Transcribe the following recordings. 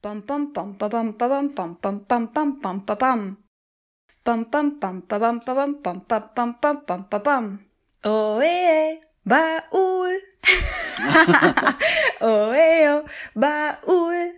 Bam bam bam ba bam ba bam bam bam bam bam bam ba bam. Bam bam bam ba bam ba bam bam ba bam bam bam ba bam. Oh eh, Baul. oh eh, Baul.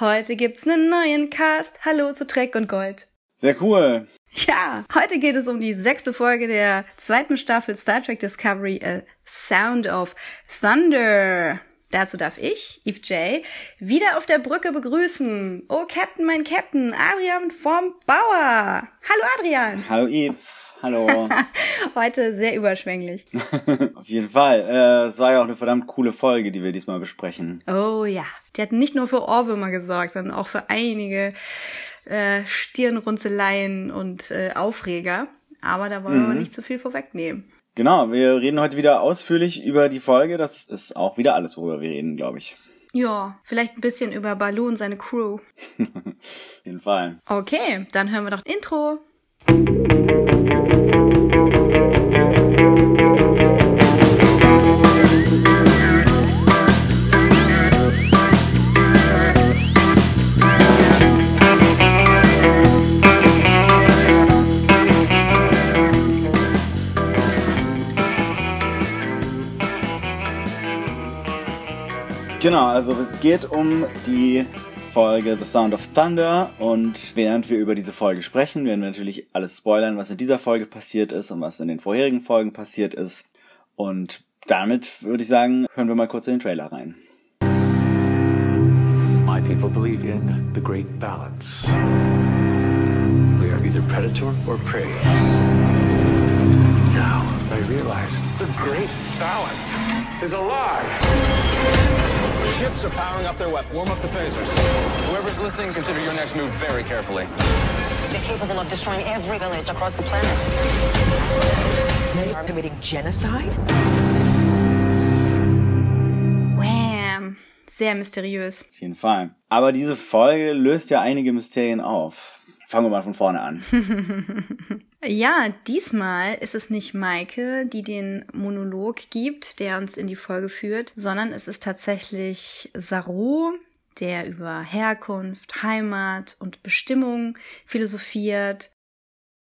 Heute gibt's einen neuen Cast. Hallo zu Dreck und Gold. Sehr cool. Ja, heute geht es um die sechste Folge der zweiten Staffel Star Trek Discovery, A Sound of Thunder. Dazu darf ich, Eve J., wieder auf der Brücke begrüßen. Oh, Captain, mein Captain, Adrian vom Bauer. Hallo, Adrian. Hallo, Eve. Hallo. Heute sehr überschwänglich. auf jeden Fall. Äh, es war ja auch eine verdammt coole Folge, die wir diesmal besprechen. Oh ja. Die hat nicht nur für Ohrwürmer gesorgt, sondern auch für einige äh, Stirnrunzeleien und äh, Aufreger. Aber da wollen mhm. wir nicht zu viel vorwegnehmen. Genau, wir reden heute wieder ausführlich über die Folge. Das ist auch wieder alles, worüber wir reden, glaube ich. Ja, vielleicht ein bisschen über Baloo und seine Crew. Auf jeden Fall. Okay, dann hören wir doch Intro. Genau, also es geht um die Folge The Sound of Thunder und während wir über diese Folge sprechen, werden wir natürlich alles spoilern, was in dieser Folge passiert ist und was in den vorherigen Folgen passiert ist. Und damit würde ich sagen, hören wir mal kurz in den Trailer rein. My people believe in the great balance. We are either predator or prey. Now I realize the great balance is a lie. Ships are powering up their weapons. Warm up the phasers. Whoever's listening, consider your next move very carefully. They're capable of destroying every village across the planet. They are committing genocide? Wham! Sehr mysteriös. Auf jeden Fall. Aber diese Folge löst ja einige Mysterien auf. Fangen wir mal von vorne an. Ja, diesmal ist es nicht Maike, die den Monolog gibt, der uns in die Folge führt, sondern es ist tatsächlich Saru, der über Herkunft, Heimat und Bestimmung philosophiert.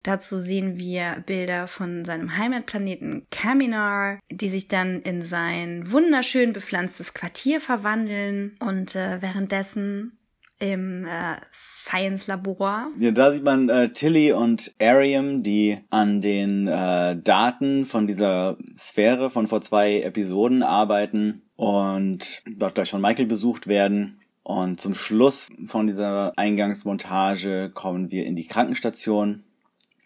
Dazu sehen wir Bilder von seinem Heimatplaneten Kaminar, die sich dann in sein wunderschön bepflanztes Quartier verwandeln und äh, währenddessen im äh, Science-Labor. Ja, da sieht man äh, Tilly und Ariam, die an den äh, Daten von dieser Sphäre von vor zwei Episoden arbeiten und dort gleich von Michael besucht werden. Und zum Schluss von dieser Eingangsmontage kommen wir in die Krankenstation,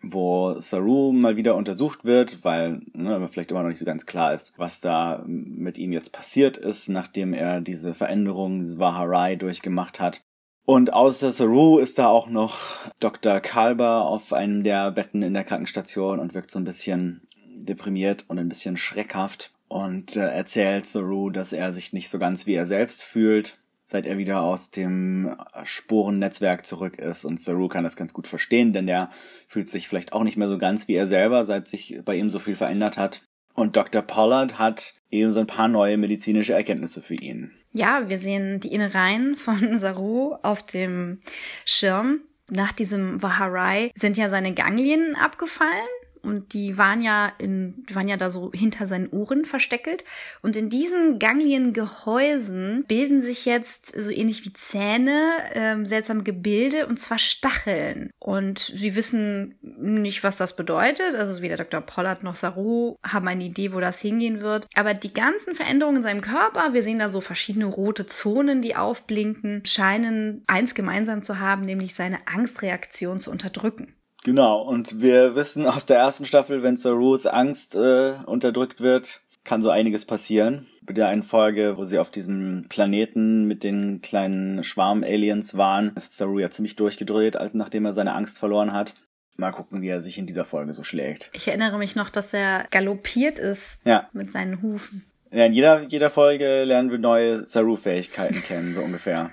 wo Saru mal wieder untersucht wird, weil ne, vielleicht immer noch nicht so ganz klar ist, was da mit ihm jetzt passiert ist, nachdem er diese Veränderung, diese Waharai durchgemacht hat. Und außer Saru ist da auch noch Dr. Kalber auf einem der Betten in der Krankenstation und wirkt so ein bisschen deprimiert und ein bisschen schreckhaft und äh, erzählt Saru, dass er sich nicht so ganz wie er selbst fühlt, seit er wieder aus dem Sporennetzwerk zurück ist. Und Saru kann das ganz gut verstehen, denn er fühlt sich vielleicht auch nicht mehr so ganz wie er selber, seit sich bei ihm so viel verändert hat. Und Dr. Pollard hat eben so ein paar neue medizinische Erkenntnisse für ihn. Ja, wir sehen die Innereien von Saru auf dem Schirm. Nach diesem Vaharai sind ja seine Ganglien abgefallen und die waren ja in, die waren ja da so hinter seinen Ohren versteckelt. Und in diesen Gangliengehäusen bilden sich jetzt so ähnlich wie Zähne ähm, seltsame Gebilde und zwar Stacheln. Und sie wissen nicht, was das bedeutet. Also weder Dr. Pollard noch Saru haben eine Idee, wo das hingehen wird. Aber die ganzen Veränderungen in seinem Körper, wir sehen da so verschiedene rote Zonen, die aufblinken, scheinen eins gemeinsam zu haben, nämlich seine Angstreaktion zu unterdrücken. Genau, und wir wissen aus der ersten Staffel, wenn Sarus Angst äh, unterdrückt wird, kann so einiges passieren. Bei der einen Folge, wo sie auf diesem Planeten mit den kleinen Schwarm-Aliens waren, ist Saru ja ziemlich durchgedreht, als nachdem er seine Angst verloren hat. Mal gucken, wie er sich in dieser Folge so schlägt. Ich erinnere mich noch, dass er galoppiert ist ja. mit seinen Hufen. Ja, in jeder, jeder Folge lernen wir neue Saru-Fähigkeiten kennen, so ungefähr.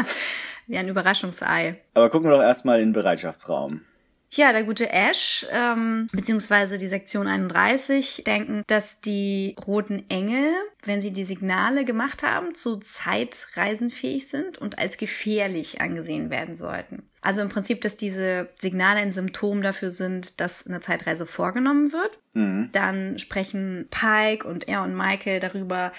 Wie ein Überraschungsei. Aber gucken wir doch erstmal in den Bereitschaftsraum. Ja, der gute Ash, ähm, beziehungsweise die Sektion 31, denken, dass die roten Engel, wenn sie die Signale gemacht haben, zu Zeitreisen fähig sind und als gefährlich angesehen werden sollten. Also im Prinzip, dass diese Signale ein Symptom dafür sind, dass eine Zeitreise vorgenommen wird. Mhm. Dann sprechen Pike und er und Michael darüber,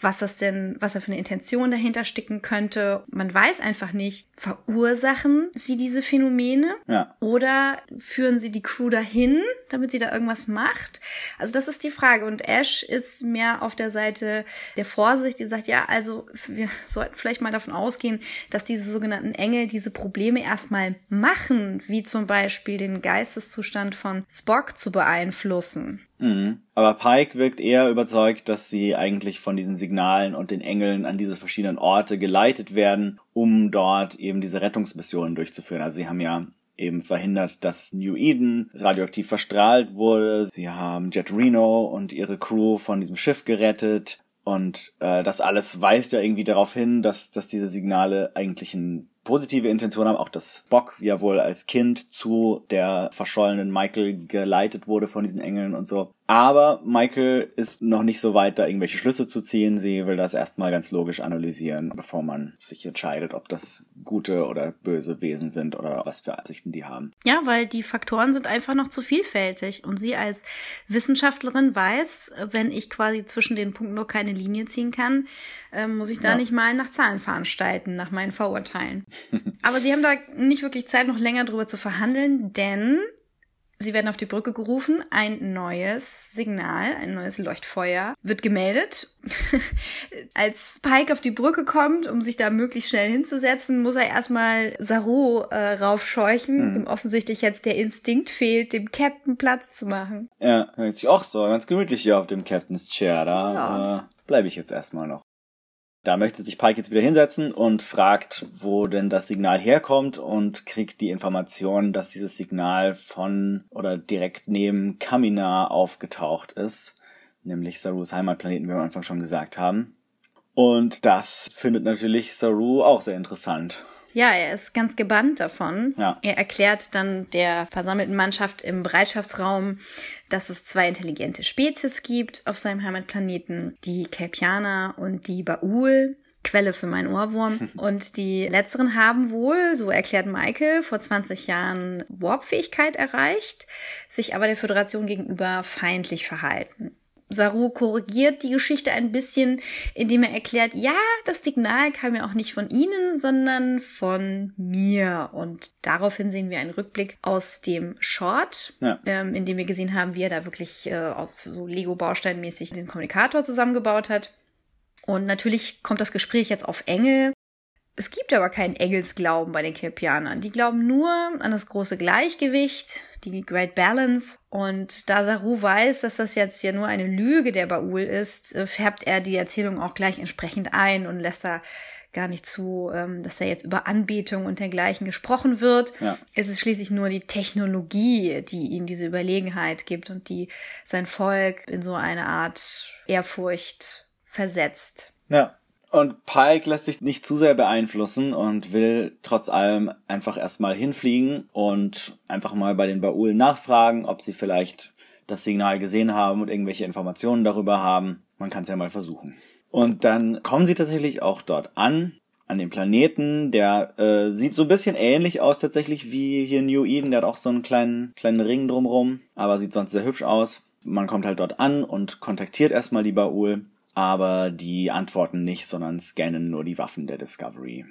was das denn, was da für eine Intention dahinter stecken könnte. Man weiß einfach nicht, verursachen sie diese Phänomene ja. oder führen sie die Crew dahin, damit sie da irgendwas macht? Also das ist die Frage. Und Ash ist mehr auf der Seite der Vorsicht, die sagt, ja, also wir sollten vielleicht mal davon ausgehen, dass diese sogenannten Engel diese Probleme erstmal machen, wie zum Beispiel den Geisteszustand von Spock zu beeinflussen. Mhm. Aber Pike wirkt eher überzeugt, dass sie eigentlich von diesen Signalen und den Engeln an diese verschiedenen Orte geleitet werden, um dort eben diese Rettungsmissionen durchzuführen. Also sie haben ja eben verhindert, dass New Eden radioaktiv verstrahlt wurde. Sie haben Jet Reno und ihre Crew von diesem Schiff gerettet. Und äh, das alles weist ja irgendwie darauf hin, dass, dass diese Signale eigentlich ein positive Intention haben, auch dass Spock ja wohl als Kind zu der verschollenen Michael geleitet wurde von diesen Engeln und so. Aber Michael ist noch nicht so weit, da irgendwelche Schlüsse zu ziehen. Sie will das erstmal ganz logisch analysieren, bevor man sich entscheidet, ob das gute oder böse Wesen sind oder was für Absichten die haben. Ja, weil die Faktoren sind einfach noch zu vielfältig. Und sie als Wissenschaftlerin weiß, wenn ich quasi zwischen den Punkten nur keine Linie ziehen kann, äh, muss ich da ja. nicht mal nach Zahlen veranstalten, nach meinen Vorurteilen. Aber sie haben da nicht wirklich Zeit, noch länger drüber zu verhandeln, denn Sie werden auf die Brücke gerufen, ein neues Signal, ein neues Leuchtfeuer wird gemeldet. Als Pike auf die Brücke kommt, um sich da möglichst schnell hinzusetzen, muss er erstmal Saru äh, raufscheuchen, mhm. ihm offensichtlich jetzt der Instinkt fehlt, dem Captain Platz zu machen. Ja, hört sich auch so ganz gemütlich hier auf dem Captain's Chair, da ja. äh, bleibe ich jetzt erstmal noch. Da möchte sich Pike jetzt wieder hinsetzen und fragt, wo denn das Signal herkommt und kriegt die Information, dass dieses Signal von oder direkt neben Kamina aufgetaucht ist, nämlich Sarus Heimatplaneten, wie wir am Anfang schon gesagt haben. Und das findet natürlich Saru auch sehr interessant. Ja, er ist ganz gebannt davon. Ja. Er erklärt dann der versammelten Mannschaft im Bereitschaftsraum, dass es zwei intelligente Spezies gibt auf seinem Heimatplaneten, die Kelpianer und die Baul. Quelle für meinen Ohrwurm. Und die letzteren haben wohl, so erklärt Michael, vor 20 Jahren Warpfähigkeit erreicht, sich aber der Föderation gegenüber feindlich verhalten. Saru korrigiert die Geschichte ein bisschen, indem er erklärt, ja, das Signal kam ja auch nicht von Ihnen, sondern von mir. Und daraufhin sehen wir einen Rückblick aus dem Short, ja. ähm, in dem wir gesehen haben, wie er da wirklich äh, auf so Lego-Bausteinmäßig den Kommunikator zusammengebaut hat. Und natürlich kommt das Gespräch jetzt auf Engel es gibt aber keinen Engelsglauben bei den Kelpianern. Die glauben nur an das große Gleichgewicht, die Great Balance. Und da Saru weiß, dass das jetzt ja nur eine Lüge der Baul ist, äh, färbt er die Erzählung auch gleich entsprechend ein und lässt da gar nicht zu, ähm, dass da jetzt über Anbetung und dergleichen gesprochen wird. Ja. Es ist schließlich nur die Technologie, die ihm diese Überlegenheit gibt und die sein Volk in so eine Art Ehrfurcht versetzt. Ja. Und Pike lässt sich nicht zu sehr beeinflussen und will trotz allem einfach erstmal hinfliegen und einfach mal bei den Baul nachfragen, ob sie vielleicht das Signal gesehen haben und irgendwelche Informationen darüber haben. Man kann es ja mal versuchen. Und dann kommen sie tatsächlich auch dort an, an dem Planeten. Der äh, sieht so ein bisschen ähnlich aus tatsächlich wie hier New Eden. Der hat auch so einen kleinen, kleinen Ring drumrum, aber sieht sonst sehr hübsch aus. Man kommt halt dort an und kontaktiert erstmal die Baul aber die antworten nicht, sondern scannen nur die Waffen der Discovery.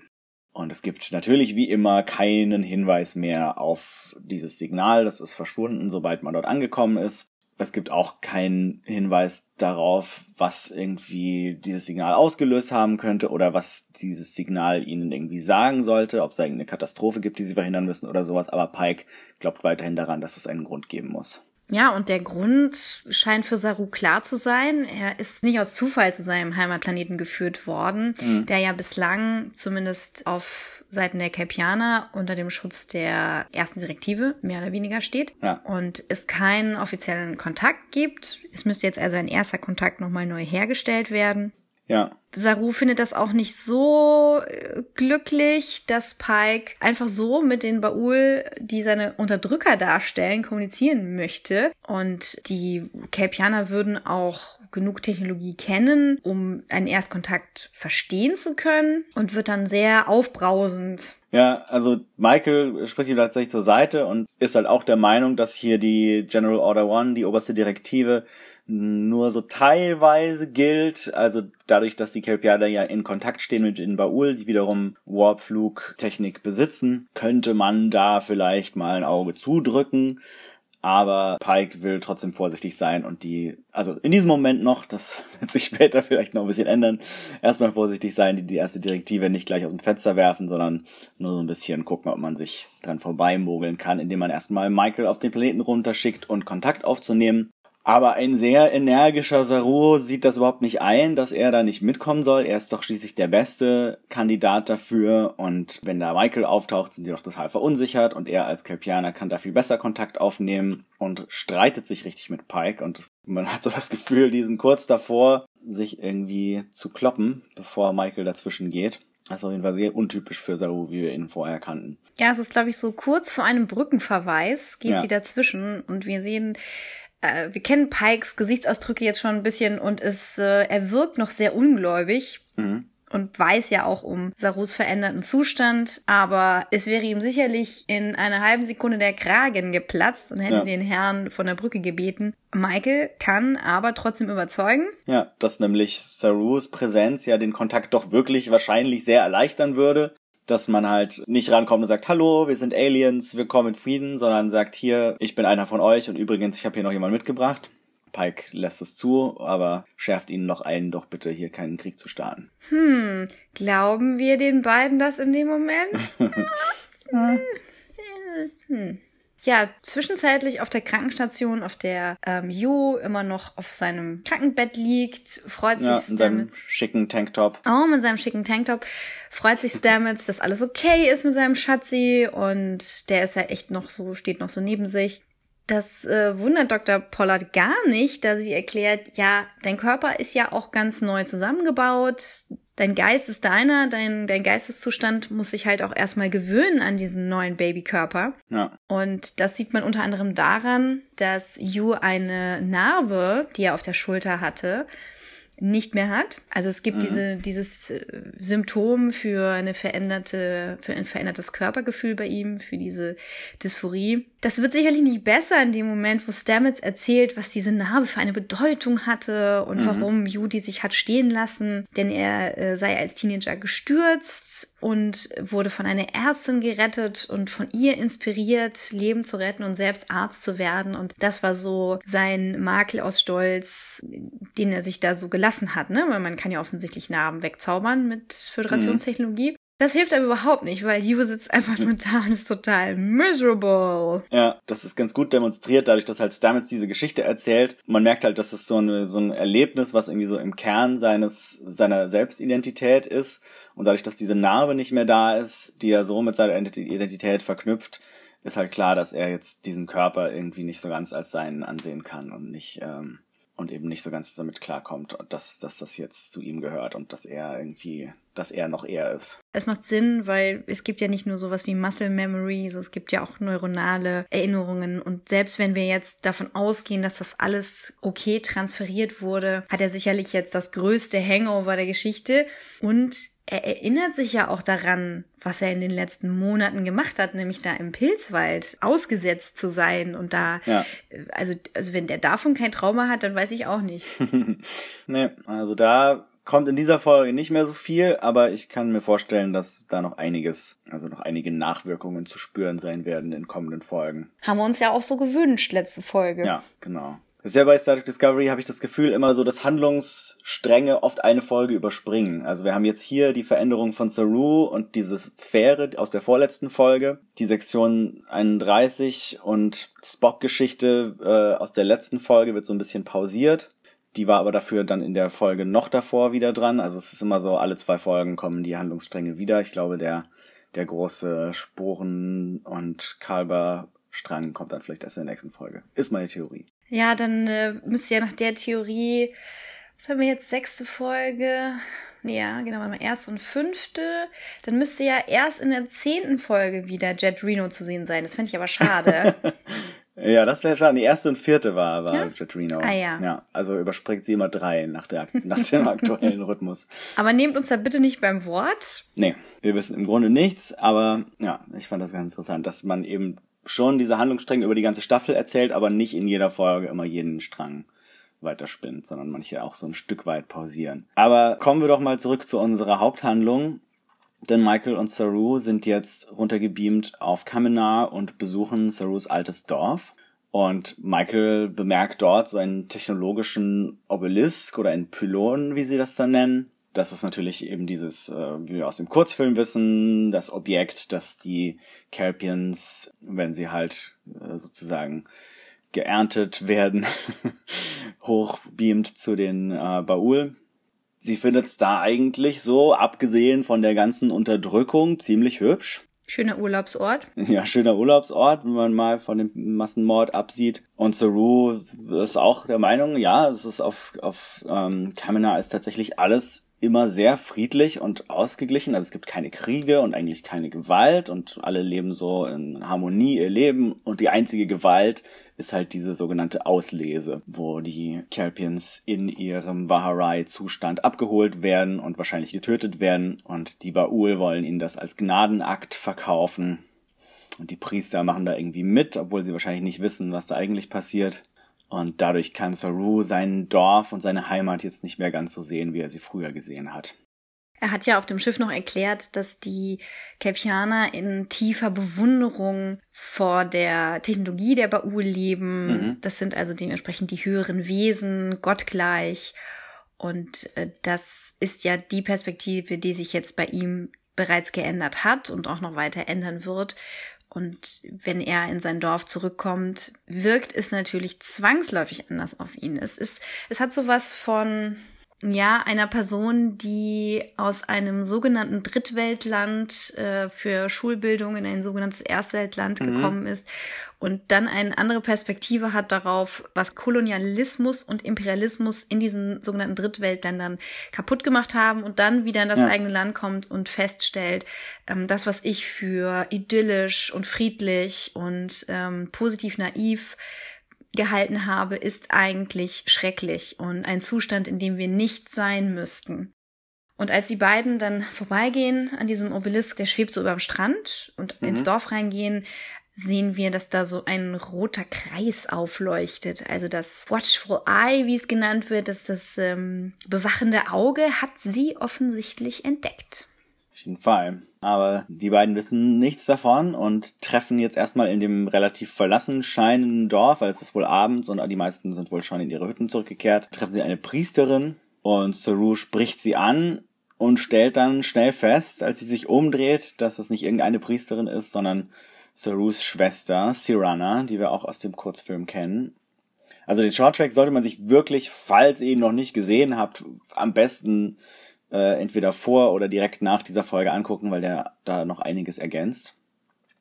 Und es gibt natürlich wie immer keinen Hinweis mehr auf dieses Signal. Das ist verschwunden, sobald man dort angekommen ist. Es gibt auch keinen Hinweis darauf, was irgendwie dieses Signal ausgelöst haben könnte oder was dieses Signal ihnen irgendwie sagen sollte, ob es irgendeine Katastrophe gibt, die sie verhindern müssen oder sowas. Aber Pike glaubt weiterhin daran, dass es einen Grund geben muss. Ja, und der Grund scheint für Saru klar zu sein. Er ist nicht aus Zufall zu seinem Heimatplaneten geführt worden, mhm. der ja bislang zumindest auf Seiten der Kelpianer unter dem Schutz der ersten Direktive mehr oder weniger steht. Ja. Und es keinen offiziellen Kontakt gibt. Es müsste jetzt also ein erster Kontakt nochmal neu hergestellt werden. Ja. Saru findet das auch nicht so äh, glücklich, dass Pike einfach so mit den Baul, die seine Unterdrücker darstellen, kommunizieren möchte. Und die Kelpianer würden auch genug Technologie kennen, um einen Erstkontakt verstehen zu können und wird dann sehr aufbrausend. Ja, also Michael spricht ihm tatsächlich zur Seite und ist halt auch der Meinung, dass hier die General Order One, die oberste Direktive, nur so teilweise gilt. Also dadurch, dass die Kelpianer ja in Kontakt stehen mit den Baul, die wiederum Warpflugtechnik besitzen, könnte man da vielleicht mal ein Auge zudrücken. Aber Pike will trotzdem vorsichtig sein und die, also in diesem Moment noch, das wird sich später vielleicht noch ein bisschen ändern, erstmal vorsichtig sein, die die erste Direktive nicht gleich aus dem Fenster werfen, sondern nur so ein bisschen gucken, ob man sich dran vorbeimogeln kann, indem man erstmal Michael auf den Planeten runterschickt und Kontakt aufzunehmen. Aber ein sehr energischer Saru sieht das überhaupt nicht ein, dass er da nicht mitkommen soll. Er ist doch schließlich der beste Kandidat dafür. Und wenn da Michael auftaucht, sind sie doch total verunsichert. Und er als Kelpianer kann da viel besser Kontakt aufnehmen und streitet sich richtig mit Pike. Und man hat so das Gefühl, diesen kurz davor, sich irgendwie zu kloppen, bevor Michael dazwischen geht. Das ist auf jeden Fall sehr untypisch für Saru, wie wir ihn vorher kannten. Ja, es ist, glaube ich, so kurz vor einem Brückenverweis geht ja. sie dazwischen und wir sehen äh, wir kennen Pikes Gesichtsausdrücke jetzt schon ein bisschen und es, äh, er wirkt noch sehr ungläubig. Mhm. Und weiß ja auch um Sarus veränderten Zustand, aber es wäre ihm sicherlich in einer halben Sekunde der Kragen geplatzt und hätte ja. den Herrn von der Brücke gebeten. Michael kann aber trotzdem überzeugen. Ja, dass nämlich Sarus Präsenz ja den Kontakt doch wirklich wahrscheinlich sehr erleichtern würde dass man halt nicht rankommt und sagt, hallo, wir sind Aliens, wir kommen in Frieden, sondern sagt, hier, ich bin einer von euch und übrigens, ich habe hier noch jemanden mitgebracht. Pike lässt es zu, aber schärft ihnen noch ein, doch bitte hier keinen Krieg zu starten. Hm, glauben wir den beiden das in dem Moment? hm ja, zwischenzeitlich auf der Krankenstation, auf der ähm, Yu immer noch auf seinem Krankenbett liegt, freut ja, sich Stamets. in seinem schicken Tanktop. Oh, mit seinem schicken Tanktop. Freut sich Stamets, dass alles okay ist mit seinem Schatzi und der ist ja echt noch so, steht noch so neben sich. Das äh, wundert Dr. Pollard gar nicht, da sie erklärt, ja, dein Körper ist ja auch ganz neu zusammengebaut. Dein Geist ist deiner, dein, dein Geisteszustand muss sich halt auch erstmal gewöhnen an diesen neuen Babykörper. Ja. Und das sieht man unter anderem daran, dass Yu eine Narbe, die er auf der Schulter hatte, nicht mehr hat. Also es gibt mhm. diese, dieses äh, Symptom für eine veränderte, für ein verändertes Körpergefühl bei ihm, für diese Dysphorie. Das wird sicherlich nicht besser in dem Moment, wo Stamets erzählt, was diese Narbe für eine Bedeutung hatte und mhm. warum Judy sich hat stehen lassen. Denn er äh, sei als Teenager gestürzt und wurde von einer Ärztin gerettet und von ihr inspiriert, Leben zu retten und selbst Arzt zu werden. Und das war so sein Makel aus Stolz, den er sich da so gelassen hat, ne? Weil man kann ja offensichtlich Narben wegzaubern mit Föderationstechnologie. Mhm. Das hilft aber überhaupt nicht, weil Yu sitzt einfach nur da und ist total miserable. Ja, das ist ganz gut demonstriert, dadurch, dass halt Stamets diese Geschichte erzählt. Man merkt halt, dass es so, eine, so ein Erlebnis, was irgendwie so im Kern seines, seiner Selbstidentität ist. Und dadurch, dass diese Narbe nicht mehr da ist, die er so mit seiner Identität verknüpft, ist halt klar, dass er jetzt diesen Körper irgendwie nicht so ganz als seinen ansehen kann und nicht, ähm, und eben nicht so ganz damit klarkommt, dass, dass das jetzt zu ihm gehört und dass er irgendwie, dass er noch er ist. Es macht Sinn, weil es gibt ja nicht nur sowas wie Muscle Memory, so es gibt ja auch neuronale Erinnerungen und selbst wenn wir jetzt davon ausgehen, dass das alles okay transferiert wurde, hat er sicherlich jetzt das größte Hangover der Geschichte und er erinnert sich ja auch daran, was er in den letzten Monaten gemacht hat, nämlich da im Pilzwald ausgesetzt zu sein und da, ja. also, also wenn der davon kein Trauma hat, dann weiß ich auch nicht. nee, also da kommt in dieser Folge nicht mehr so viel, aber ich kann mir vorstellen, dass da noch einiges, also noch einige Nachwirkungen zu spüren sein werden in kommenden Folgen. Haben wir uns ja auch so gewünscht, letzte Folge. Ja, genau. Sehr bei Star Trek Discovery habe ich das Gefühl immer so, dass Handlungsstränge oft eine Folge überspringen. Also wir haben jetzt hier die Veränderung von Saru und diese Sphäre aus der vorletzten Folge, die Sektion 31 und Spock-Geschichte äh, aus der letzten Folge wird so ein bisschen pausiert. Die war aber dafür dann in der Folge noch davor wieder dran. Also es ist immer so, alle zwei Folgen kommen die Handlungsstränge wieder. Ich glaube, der, der große Sporen- und Kalber-Strang kommt dann vielleicht erst in der nächsten Folge. Ist meine Theorie. Ja, dann äh, müsste ja nach der Theorie Was haben wir jetzt? Sechste Folge. Ja, genau, mal erste und fünfte. Dann müsste ja erst in der zehnten Folge wieder Jet Reno zu sehen sein. Das fände ich aber schade. ja, das wäre schade. Die erste und vierte war, war Ja? Jet Reno. Ah, ja. ja. Also überspringt sie immer drei nach, der, nach dem aktuellen Rhythmus. aber nehmt uns da bitte nicht beim Wort. Nee, wir wissen im Grunde nichts, aber ja, ich fand das ganz interessant, dass man eben schon diese Handlungsstränge über die ganze Staffel erzählt, aber nicht in jeder Folge immer jeden Strang weiterspinnt, sondern manche auch so ein Stück weit pausieren. Aber kommen wir doch mal zurück zu unserer Haupthandlung. Denn Michael und Saru sind jetzt runtergebeamt auf Kaminar und besuchen Sarus altes Dorf. Und Michael bemerkt dort so einen technologischen Obelisk oder einen Pylon, wie sie das dann nennen. Das ist natürlich eben dieses, äh, wie wir aus dem Kurzfilm wissen, das Objekt, das die Kelpians, wenn sie halt äh, sozusagen geerntet werden, hochbeamt zu den äh, Baul. Sie findet es da eigentlich so, abgesehen von der ganzen Unterdrückung, ziemlich hübsch. Schöner Urlaubsort. Ja, schöner Urlaubsort, wenn man mal von dem Massenmord absieht. Und Saru ist auch der Meinung, ja, es ist auf, auf ähm, Kamina ist tatsächlich alles immer sehr friedlich und ausgeglichen. Also es gibt keine Kriege und eigentlich keine Gewalt und alle leben so in Harmonie ihr Leben. Und die einzige Gewalt ist halt diese sogenannte Auslese, wo die Kelpians in ihrem Vaharai-Zustand abgeholt werden und wahrscheinlich getötet werden. Und die Baul wollen ihnen das als Gnadenakt verkaufen. Und die Priester machen da irgendwie mit, obwohl sie wahrscheinlich nicht wissen, was da eigentlich passiert. Und dadurch kann Saru sein Dorf und seine Heimat jetzt nicht mehr ganz so sehen, wie er sie früher gesehen hat. Er hat ja auf dem Schiff noch erklärt, dass die Kelpianer in tiefer Bewunderung vor der Technologie der Baul leben. Mhm. Das sind also dementsprechend die höheren Wesen, gottgleich. Und äh, das ist ja die Perspektive, die sich jetzt bei ihm bereits geändert hat und auch noch weiter ändern wird. Und wenn er in sein Dorf zurückkommt, wirkt es natürlich zwangsläufig anders auf ihn. Es ist, es hat sowas von, ja, einer Person, die aus einem sogenannten Drittweltland äh, für Schulbildung in ein sogenanntes Erstweltland Mhm. gekommen ist und dann eine andere Perspektive hat darauf, was Kolonialismus und Imperialismus in diesen sogenannten Drittweltländern kaputt gemacht haben und dann wieder in das Ja. eigene Land kommt und feststellt, ähm, das, was ich für idyllisch und friedlich und ähm, positiv naiv gehalten habe, ist eigentlich schrecklich und ein Zustand, in dem wir nicht sein müssten. Und als die beiden dann vorbeigehen an diesem Obelisk, der schwebt so über dem Strand und Mhm. ins Dorf reingehen, sehen wir, dass da so ein roter Kreis aufleuchtet. Also das Watchful Eye, wie es genannt wird, das das ähm, bewachende Auge, hat sie offensichtlich entdeckt. Auf jeden Fall. Aber die beiden wissen nichts davon und treffen jetzt erstmal in dem relativ verlassen scheinenden Dorf, weil es ist wohl abends und die meisten sind wohl schon in ihre Hütten zurückgekehrt, treffen sie eine Priesterin und Saru spricht sie an und stellt dann schnell fest, als sie sich umdreht, dass es nicht irgendeine Priesterin ist, sondern Sarus Schwester, Sirana, die wir auch aus dem Kurzfilm kennen. Also den Shorttrack sollte man sich wirklich, falls ihr ihn noch nicht gesehen habt, am besten äh, entweder vor oder direkt nach dieser Folge angucken, weil der da noch einiges ergänzt.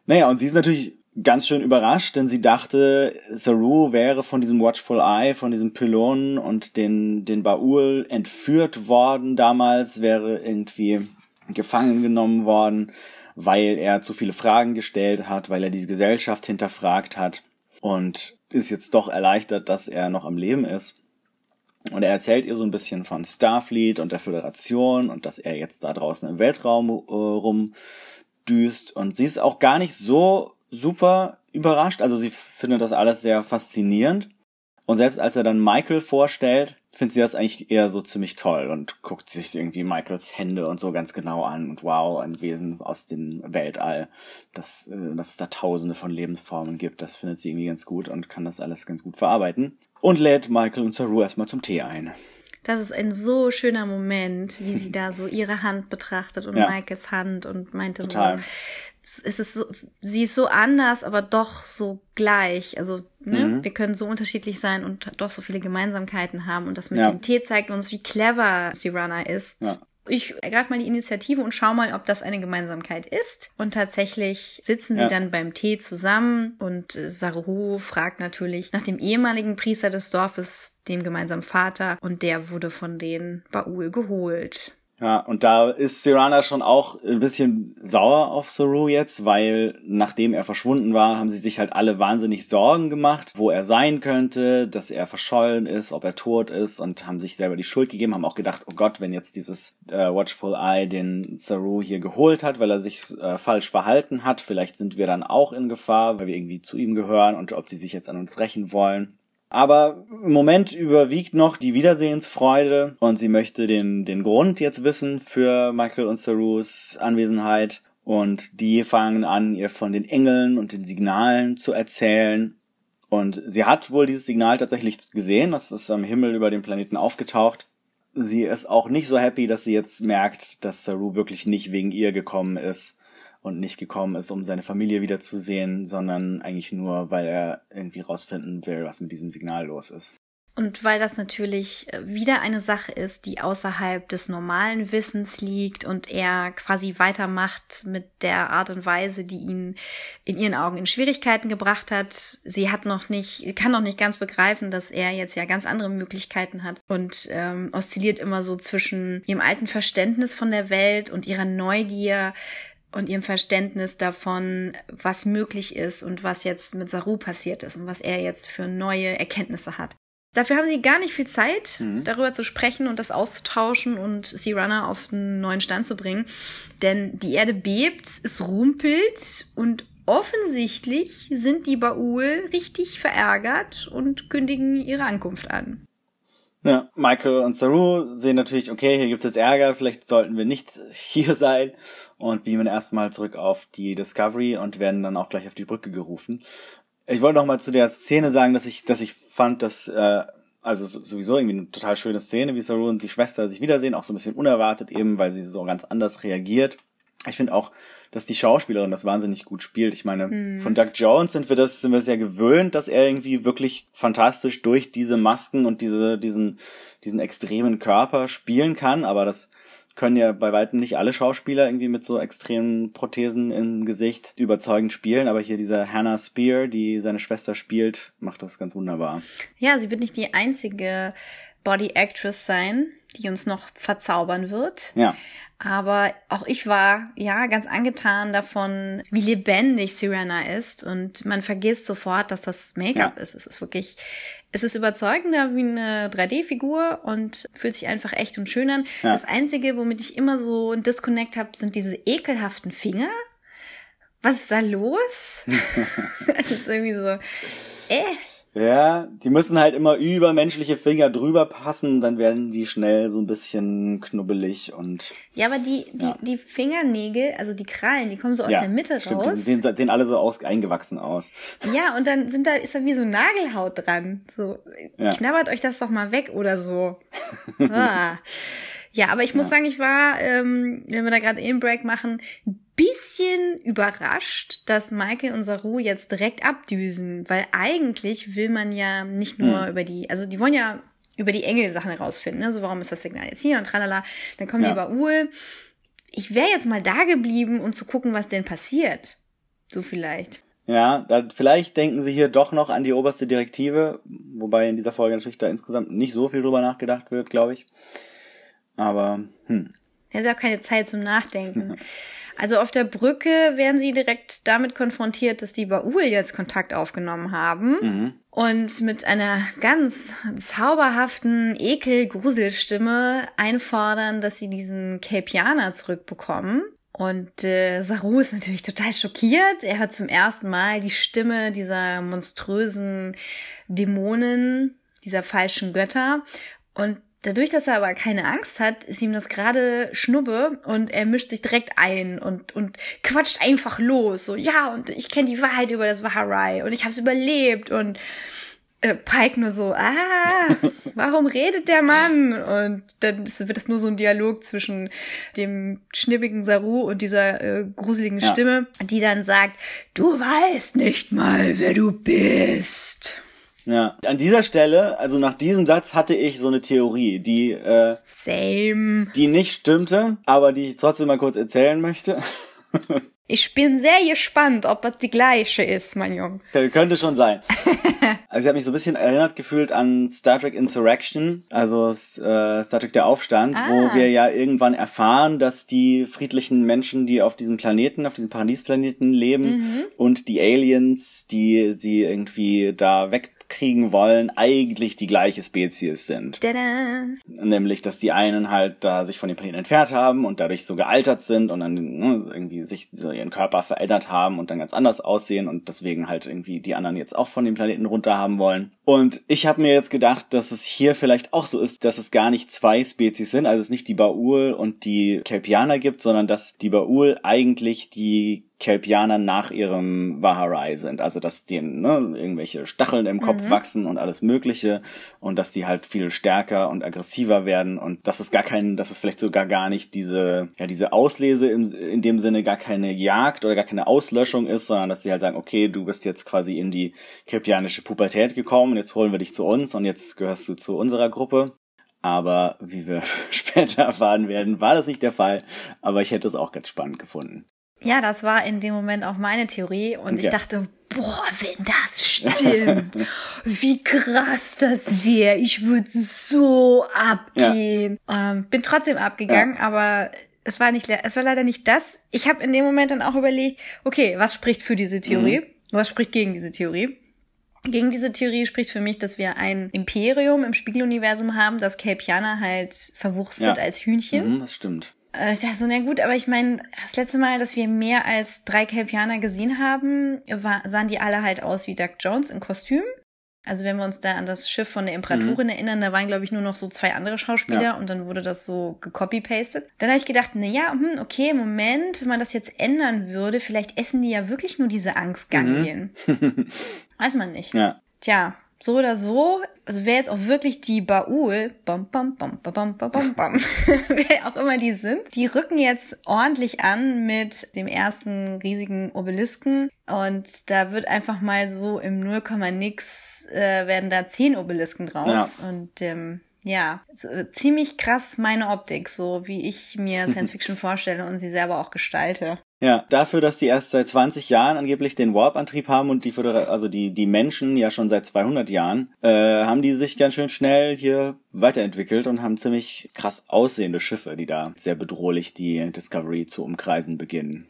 Naja, und sie ist natürlich ganz schön überrascht, denn sie dachte, Saru wäre von diesem Watchful Eye, von diesem Pylon und den, den Baul entführt worden damals, wäre irgendwie gefangen genommen worden, weil er zu viele Fragen gestellt hat, weil er diese Gesellschaft hinterfragt hat und ist jetzt doch erleichtert, dass er noch am Leben ist. Und er erzählt ihr so ein bisschen von Starfleet und der Föderation und dass er jetzt da draußen im Weltraum äh, rumdüst. Und sie ist auch gar nicht so super überrascht. Also sie findet das alles sehr faszinierend. Und selbst als er dann Michael vorstellt, findet sie das eigentlich eher so ziemlich toll und guckt sich irgendwie Michaels Hände und so ganz genau an. Und wow, ein Wesen aus dem Weltall, dass, äh, dass es da tausende von Lebensformen gibt. Das findet sie irgendwie ganz gut und kann das alles ganz gut verarbeiten. Und lädt Michael und Saru erstmal zum Tee ein. Das ist ein so schöner Moment, wie sie da so ihre Hand betrachtet und Ja. Michaels Hand und meinte Total. so, es ist so, sie ist so anders, aber doch so gleich. Also, ne, Mhm. wir können so unterschiedlich sein und doch so viele Gemeinsamkeiten haben. Und das mit Ja. dem Tee zeigt uns, wie clever Sirana ist. Ja. Ich ergreife mal die Initiative und schau mal, ob das eine Gemeinsamkeit ist. Und tatsächlich sitzen sie ja. dann beim Tee zusammen und äh, Saruhu fragt natürlich nach dem ehemaligen Priester des Dorfes, dem gemeinsamen Vater, und der wurde von den Baul geholt. Ja, und da ist Sirana schon auch ein bisschen sauer auf Saru jetzt, weil nachdem er verschwunden war, haben sie sich halt alle wahnsinnig Sorgen gemacht, wo er sein könnte, dass er verschollen ist, ob er tot ist und haben sich selber die Schuld gegeben, haben auch gedacht, oh Gott, wenn jetzt dieses äh, Watchful Eye den Saru hier geholt hat, weil er sich äh, falsch verhalten hat, vielleicht sind wir dann auch in Gefahr, weil wir irgendwie zu ihm gehören und ob sie sich jetzt an uns rächen wollen. Aber im Moment überwiegt noch die Wiedersehensfreude und sie möchte den, den Grund jetzt wissen für Michael und Sarus Anwesenheit. Und die fangen an, ihr von den Engeln und den Signalen zu erzählen. Und sie hat wohl dieses Signal tatsächlich gesehen. Das ist am Himmel über dem Planeten aufgetaucht. Sie ist auch nicht so happy, dass sie jetzt merkt, dass Saru wirklich nicht wegen ihr gekommen ist, und nicht gekommen ist, um seine Familie wiederzusehen, sondern eigentlich nur, weil er irgendwie rausfinden will, was mit diesem Signal los ist. Und weil das natürlich äh, wieder eine Sache ist, die außerhalb des normalen Wissens liegt und er quasi weitermacht mit der Art und Weise, die ihn in ihren Augen in Schwierigkeiten gebracht hat. Sie hat noch nicht, kann noch nicht ganz begreifen, dass er jetzt ja ganz andere Möglichkeiten hat und ähm, oszilliert immer so zwischen ihrem alten Verständnis von der Welt und ihrer Neugier und ihrem Verständnis davon, was möglich ist und was jetzt mit Saru passiert ist und was er jetzt für neue Erkenntnisse hat. Dafür haben sie gar nicht viel Zeit, mhm. darüber zu sprechen und das auszutauschen und Sea Runner auf einen neuen Stand zu bringen. Denn die Erde bebt, es rumpelt und offensichtlich sind die Baul richtig verärgert und kündigen ihre Ankunft an. Ja, Michael und Saru sehen natürlich, okay, hier gibt's jetzt Ärger, vielleicht sollten wir nicht hier sein und beamen erstmal zurück auf die Discovery und werden dann auch gleich auf die Brücke gerufen. Ich wollte noch mal zu der Szene sagen, dass ich, dass ich fand, dass äh, also sowieso irgendwie eine total schöne Szene, wie Saru und die Schwester sich wiedersehen, auch so ein bisschen unerwartet eben, weil sie so ganz anders reagiert. Ich finde auch, dass die Schauspielerin das wahnsinnig gut spielt. Ich meine, hm. von Doug Jones sind wir das, sind wir sehr gewöhnt, dass er irgendwie wirklich fantastisch durch diese Masken und diese, diesen, diesen extremen Körper spielen kann, aber das können ja bei weitem nicht alle Schauspieler irgendwie mit so extremen Prothesen im Gesicht überzeugend spielen, aber hier dieser Hannah Spear, die seine Schwester spielt, macht das ganz wunderbar. Ja, sie wird nicht die einzige Body Actress sein, die uns noch verzaubern wird. Ja. Aber auch ich war ja ganz angetan davon, wie lebendig Sirena ist und man vergisst sofort, dass das Make-up ja. ist. Es ist wirklich, es ist überzeugender wie eine 3D-Figur und fühlt sich einfach echt und schön an. Ja. Das Einzige, womit ich immer so ein Disconnect habe, sind diese ekelhaften Finger. Was ist da los? Es ist irgendwie so, äh, ja, die müssen halt immer über menschliche Finger drüber passen, dann werden die schnell so ein bisschen knubbelig und. Ja, aber die, die, ja. die Fingernägel, also die Krallen, die kommen so aus ja, der Mitte stimmt, raus. Die sehen, sehen alle so aus, eingewachsen aus. Ja, und dann sind da, ist da wie so Nagelhaut dran. So, ja. knabbert euch das doch mal weg oder so. ah. Ja, aber ich muss sagen, ich war, ähm, wenn wir da gerade In-Break machen, bisschen überrascht, dass Michael und Saru jetzt direkt abdüsen, weil eigentlich will man ja nicht nur hm. über die, also die wollen ja über die Engel-Sachen herausfinden, ne? so warum ist das Signal jetzt hier und tralala, dann kommen ja. die über Uhl. Ich wäre jetzt mal da geblieben, um zu gucken, was denn passiert. So vielleicht. Ja, da, vielleicht denken sie hier doch noch an die oberste Direktive, wobei in dieser Folge natürlich da insgesamt nicht so viel drüber nachgedacht wird, glaube ich. Aber, hm. Er hat auch keine Zeit zum Nachdenken. Also auf der Brücke werden sie direkt damit konfrontiert, dass die Baul jetzt Kontakt aufgenommen haben mhm. und mit einer ganz zauberhaften Ekel-Gruselstimme einfordern, dass sie diesen Capianer zurückbekommen. Und äh, Saru ist natürlich total schockiert. Er hört zum ersten Mal die Stimme dieser monströsen Dämonen, dieser falschen Götter. Und Dadurch, dass er aber keine Angst hat, ist ihm das gerade Schnubbe und er mischt sich direkt ein und, und quatscht einfach los. So, ja, und ich kenne die Wahrheit über das Waharai und ich habe es überlebt und äh, Pike nur so, ah, warum redet der Mann? Und dann wird es nur so ein Dialog zwischen dem schnippigen Saru und dieser äh, gruseligen ja. Stimme, die dann sagt, du weißt nicht mal, wer du bist. Ja, an dieser Stelle, also nach diesem Satz hatte ich so eine Theorie, die äh, Same. die nicht stimmte, aber die ich trotzdem mal kurz erzählen möchte. Ich bin sehr gespannt, ob das die gleiche ist, mein Junge. Könnte schon sein. Also ich habe mich so ein bisschen erinnert gefühlt an Star Trek Insurrection, also äh, Star Trek der Aufstand, Ah. wo wir ja irgendwann erfahren, dass die friedlichen Menschen, die auf diesem Planeten, auf diesem Paradiesplaneten leben Mhm. und die Aliens, die sie irgendwie da wegkriegen wollen, eigentlich die gleiche Spezies sind. Tada. Nämlich, dass die einen halt da sich von dem Planeten entfernt haben und dadurch so gealtert sind und dann ne, irgendwie sich so ihren Körper verändert haben und dann ganz anders aussehen und deswegen halt irgendwie die anderen jetzt auch von dem Planeten runter haben wollen. Und ich habe mir jetzt gedacht, dass es hier vielleicht auch so ist, dass es gar nicht zwei Spezies sind, also es nicht die Baul und die Kelpianer gibt, sondern dass die Baul eigentlich die Kelpianer nach ihrem Vaharai sind. Also dass denen ne, irgendwelche Stacheln im Kopf wachsen und alles Mögliche und dass die halt viel stärker und aggressiver werden und dass es gar keinen, dass es vielleicht sogar gar nicht diese, ja, diese Auslese im, in dem Sinne gar keine Jagd oder gar keine Auslöschung ist, sondern dass sie halt sagen, okay, du bist jetzt quasi in die kelpianische Pubertät gekommen, jetzt holen wir dich zu uns und jetzt gehörst du zu unserer Gruppe. Aber wie wir später erfahren werden, war das nicht der Fall. Aber ich hätte es auch ganz spannend gefunden. Ja, das war in dem Moment auch meine Theorie und ich dachte, boah, wenn das stimmt, wie krass das wäre. Ich würde so abgehen. Ähm, bin trotzdem abgegangen, aber es war nicht, es war leider nicht das. Ich habe in dem Moment dann auch überlegt, okay, was spricht für diese Theorie? Was spricht gegen diese Theorie? Gegen diese Theorie spricht für mich, dass wir ein Imperium im Spiegeluniversum haben, das Kelpianer halt verwurstet Ja. als Hühnchen. Mhm, das stimmt. Äh, Ich dachte so, na gut, aber ich meine, das letzte Mal, dass wir mehr als drei Kelpianer gesehen haben, war, sahen die alle halt aus wie Doug Jones in Kostüm. Also wenn wir uns da an das Schiff von der Imperatorin erinnern, da waren, glaube ich, nur noch so zwei andere Schauspieler Ja. und dann wurde das so gecopy-pastet. Dann habe ich gedacht, na ja, hm, okay, Moment, wenn man das jetzt ändern würde, vielleicht essen die ja wirklich nur diese Angstganglien. Weiß man nicht. Ja. Tja, so oder so, also wer jetzt auch wirklich die Baul, bam, bam, bam, bam, bam, bam, bam, bam wer auch immer die sind, die rücken jetzt ordentlich an mit dem ersten riesigen Obelisken. Und da wird einfach mal so im 0, nix äh, werden da zehn Obelisken draus. Ja. Und ähm, ja, äh, ziemlich krass meine Optik, so wie ich mir Science Fiction vorstelle und sie selber auch gestalte. Ja, dafür, dass die erst seit 20 Jahren angeblich den Warp-Antrieb haben und die Födera also die, die Menschen ja schon seit 200 Jahren, äh, haben die sich ganz schön schnell hier weiterentwickelt und haben ziemlich krass aussehende Schiffe, die da sehr bedrohlich die Discovery zu umkreisen beginnen.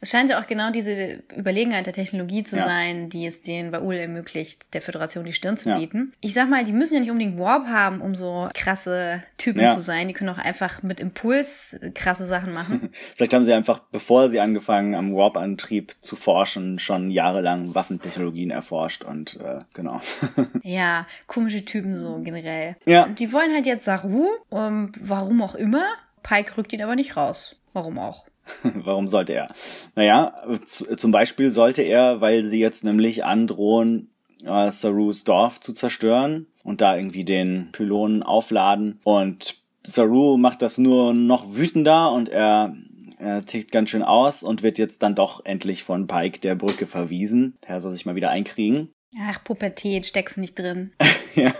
Es scheint ja auch genau diese Überlegenheit der Technologie zu Ja. sein, die es den Baul ermöglicht, der Föderation die Stirn zu Ja. bieten. Ich sag mal, die müssen ja nicht unbedingt Warp haben, um so krasse Typen Ja. zu sein. Die können auch einfach mit Impuls äh, krasse Sachen machen. Vielleicht haben sie einfach, bevor sie angefangen am Warp-Antrieb zu forschen, schon jahrelang Waffentechnologien erforscht und äh, genau. ja, komische Typen so generell. Ja. Und die wollen halt jetzt Saru, um, warum auch immer. Pike rückt ihn aber nicht raus. Warum auch? Warum sollte er? Naja, zu, zum Beispiel sollte er, weil sie jetzt nämlich androhen, äh, Sarus Dorf zu zerstören und da irgendwie den Pylonen aufladen. Und Saru macht das nur noch wütender und er, er tickt ganz schön aus und wird jetzt dann doch endlich von Pike der Brücke verwiesen. Er soll sich mal wieder einkriegen. Ach, Pubertät, steckst nicht drin. Ja,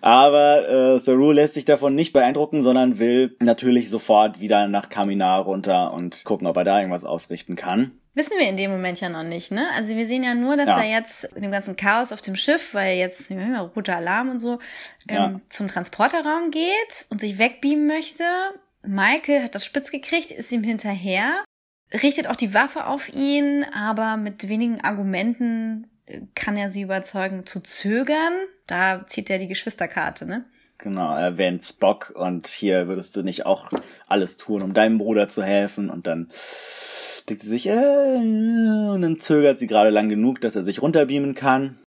aber äh, Saru lässt sich davon nicht beeindrucken, sondern will natürlich sofort wieder nach Kaminar runter und gucken, ob er da irgendwas ausrichten kann. Wissen wir in dem Moment ja noch nicht, ne? Also wir sehen ja nur, dass Ja. er jetzt in dem ganzen Chaos auf dem Schiff, weil jetzt ja roter Alarm und so, ähm, Ja. zum Transporterraum geht und sich wegbeamen möchte. Michael hat das spitz gekriegt, ist ihm hinterher, richtet auch die Waffe auf ihn, aber mit wenigen Argumenten kann er sie überzeugen zu zögern. Da zieht er die Geschwisterkarte, ne? Genau, er erwähnt Spock und hier würdest du nicht auch alles tun, um deinem Bruder zu helfen und dann denkt sie sich, äh, und dann zögert sie gerade lang genug, dass er sich runterbeamen kann.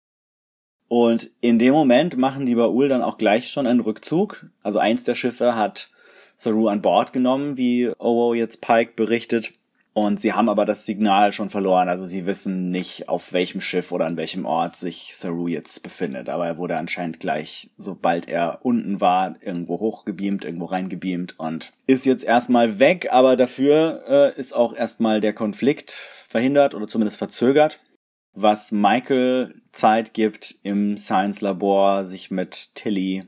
Und in dem Moment machen die Baul dann auch gleich schon einen Rückzug. Also eins der Schiffe hat Saru an Bord genommen, wie Owo jetzt Pike berichtet. Und sie haben aber das Signal schon verloren. Also sie wissen nicht, auf welchem Schiff oder an welchem Ort sich Saru jetzt befindet. Aber er wurde anscheinend gleich, sobald er unten war, irgendwo hochgebeamt, irgendwo reingebeamt und ist jetzt erstmal weg. Aber dafür äh, ist auch erstmal der Konflikt verhindert oder zumindest verzögert. was Michael Zeit gibt, im Science Labor sich mit Tilly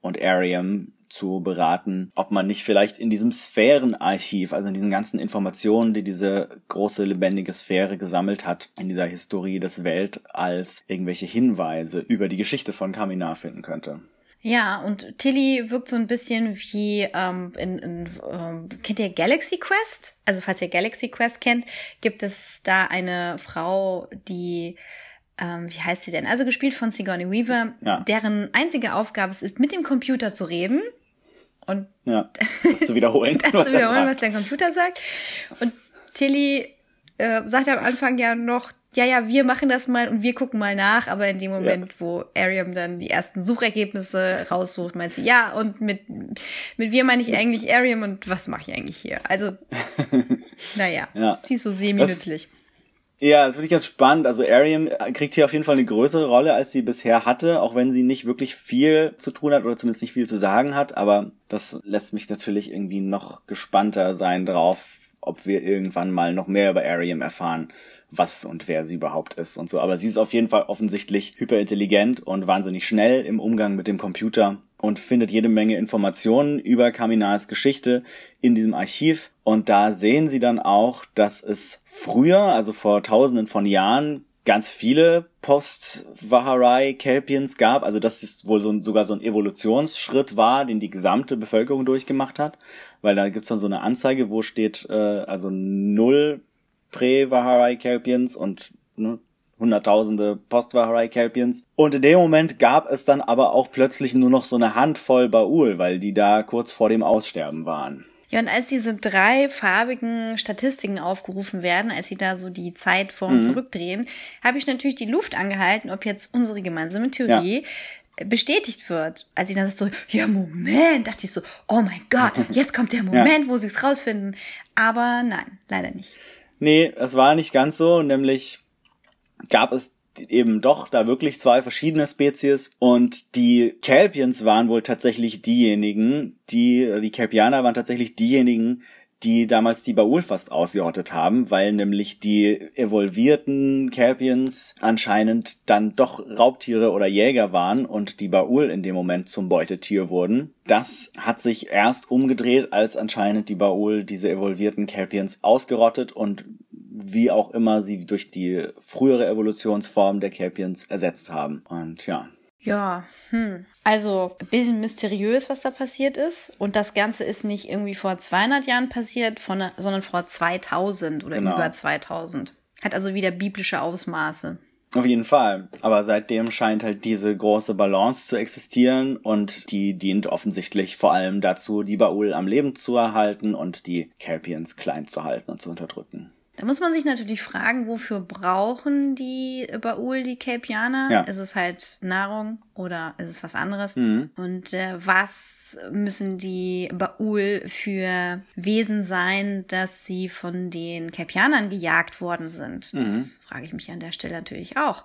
und Ariam zu beraten, ob man nicht vielleicht in diesem Sphärenarchiv, also in diesen ganzen Informationen, die diese große lebendige Sphäre gesammelt hat, in dieser Historie des Weltalls irgendwelche Hinweise über die Geschichte von Kaminar finden könnte. Ja, und Tilly wirkt so ein bisschen wie ähm, in, in ähm, kennt ihr Galaxy Quest? Also falls ihr Galaxy Quest kennt, gibt es da eine Frau, die ähm, wie heißt sie denn? Also gespielt von Sigourney Weaver, ja. deren einzige Aufgabe es ist, mit dem Computer zu reden und ja, das zu wiederholen, das was, zu wiederholen was der Computer sagt. Und Tilly äh, sagt am Anfang ja noch, ja, ja, wir machen das mal und wir gucken mal nach, aber in dem Moment, ja. wo Ariam dann die ersten Suchergebnisse raussucht, meint sie, ja, und mit, mit wir meine ich eigentlich Ariam und was mache ich eigentlich hier? Also, naja, ja. sie ist so semi-nützlich. Ja, das finde ich ganz spannend. Also Ariam kriegt hier auf jeden Fall eine größere Rolle, als sie bisher hatte, auch wenn sie nicht wirklich viel zu tun hat oder zumindest nicht viel zu sagen hat. Aber das lässt mich natürlich irgendwie noch gespannter sein drauf, ob wir irgendwann mal noch mehr über Ariam erfahren, was und wer sie überhaupt ist und so. Aber sie ist auf jeden Fall offensichtlich hyperintelligent und wahnsinnig schnell im Umgang mit dem Computer und findet jede Menge Informationen über Kaminals Geschichte in diesem Archiv. Und da sehen sie dann auch, dass es früher, also vor tausenden von Jahren, ganz viele Post-Vaharai-Kelpiens gab, also dass es wohl so, sogar so ein Evolutionsschritt war, den die gesamte Bevölkerung durchgemacht hat, weil da gibt's dann so eine Anzeige, wo steht äh, also null Prä-Vaharai-Kelpiens und ne, Hunderttausende Post-Vaharai-Kelpiens. Und in dem Moment gab es dann aber auch plötzlich nur noch so eine Handvoll Baul, weil die da kurz vor dem Aussterben waren. Ja, und als diese drei farbigen Statistiken aufgerufen werden, als sie da so die Zeit vor und mhm. zurückdrehen, habe ich natürlich die Luft angehalten, ob jetzt unsere gemeinsame Theorie ja. bestätigt wird. Als sie dann so, ja, Moment, dachte ich so, oh mein Gott, jetzt kommt der Moment, ja. wo sie es rausfinden. Aber nein, leider nicht. Nee, es war nicht ganz so, nämlich gab es eben doch da wirklich zwei verschiedene Spezies und die Kelpians waren wohl tatsächlich diejenigen, die, die Kelpianer waren tatsächlich diejenigen, die damals die Baul fast ausgerottet haben, weil nämlich die evolvierten Kelpians anscheinend dann doch Raubtiere oder Jäger waren und die Baul in dem Moment zum Beutetier wurden. Das hat sich erst umgedreht, als anscheinend die Baul diese evolvierten Kelpians ausgerottet und wie auch immer sie durch die frühere Evolutionsform der Capiens ersetzt haben. Und ja. Ja, hm. Also ein bisschen mysteriös, was da passiert ist. Und das Ganze ist nicht irgendwie vor 200 Jahren passiert, von, sondern vor 2000 oder genau. über 2000. Hat also wieder biblische Ausmaße. Auf jeden Fall. Aber seitdem scheint halt diese große Balance zu existieren und die dient offensichtlich vor allem dazu, die Baul am Leben zu erhalten und die Kelpians klein zu halten und zu unterdrücken. Da muss man sich natürlich fragen, wofür brauchen die Baul die Kelpianer? Ja. Ist es halt Nahrung oder ist es was anderes? Mhm. Und äh, was müssen die Baul für Wesen sein, dass sie von den Kelpianern gejagt worden sind? Mhm. Das frage ich mich an der Stelle natürlich auch.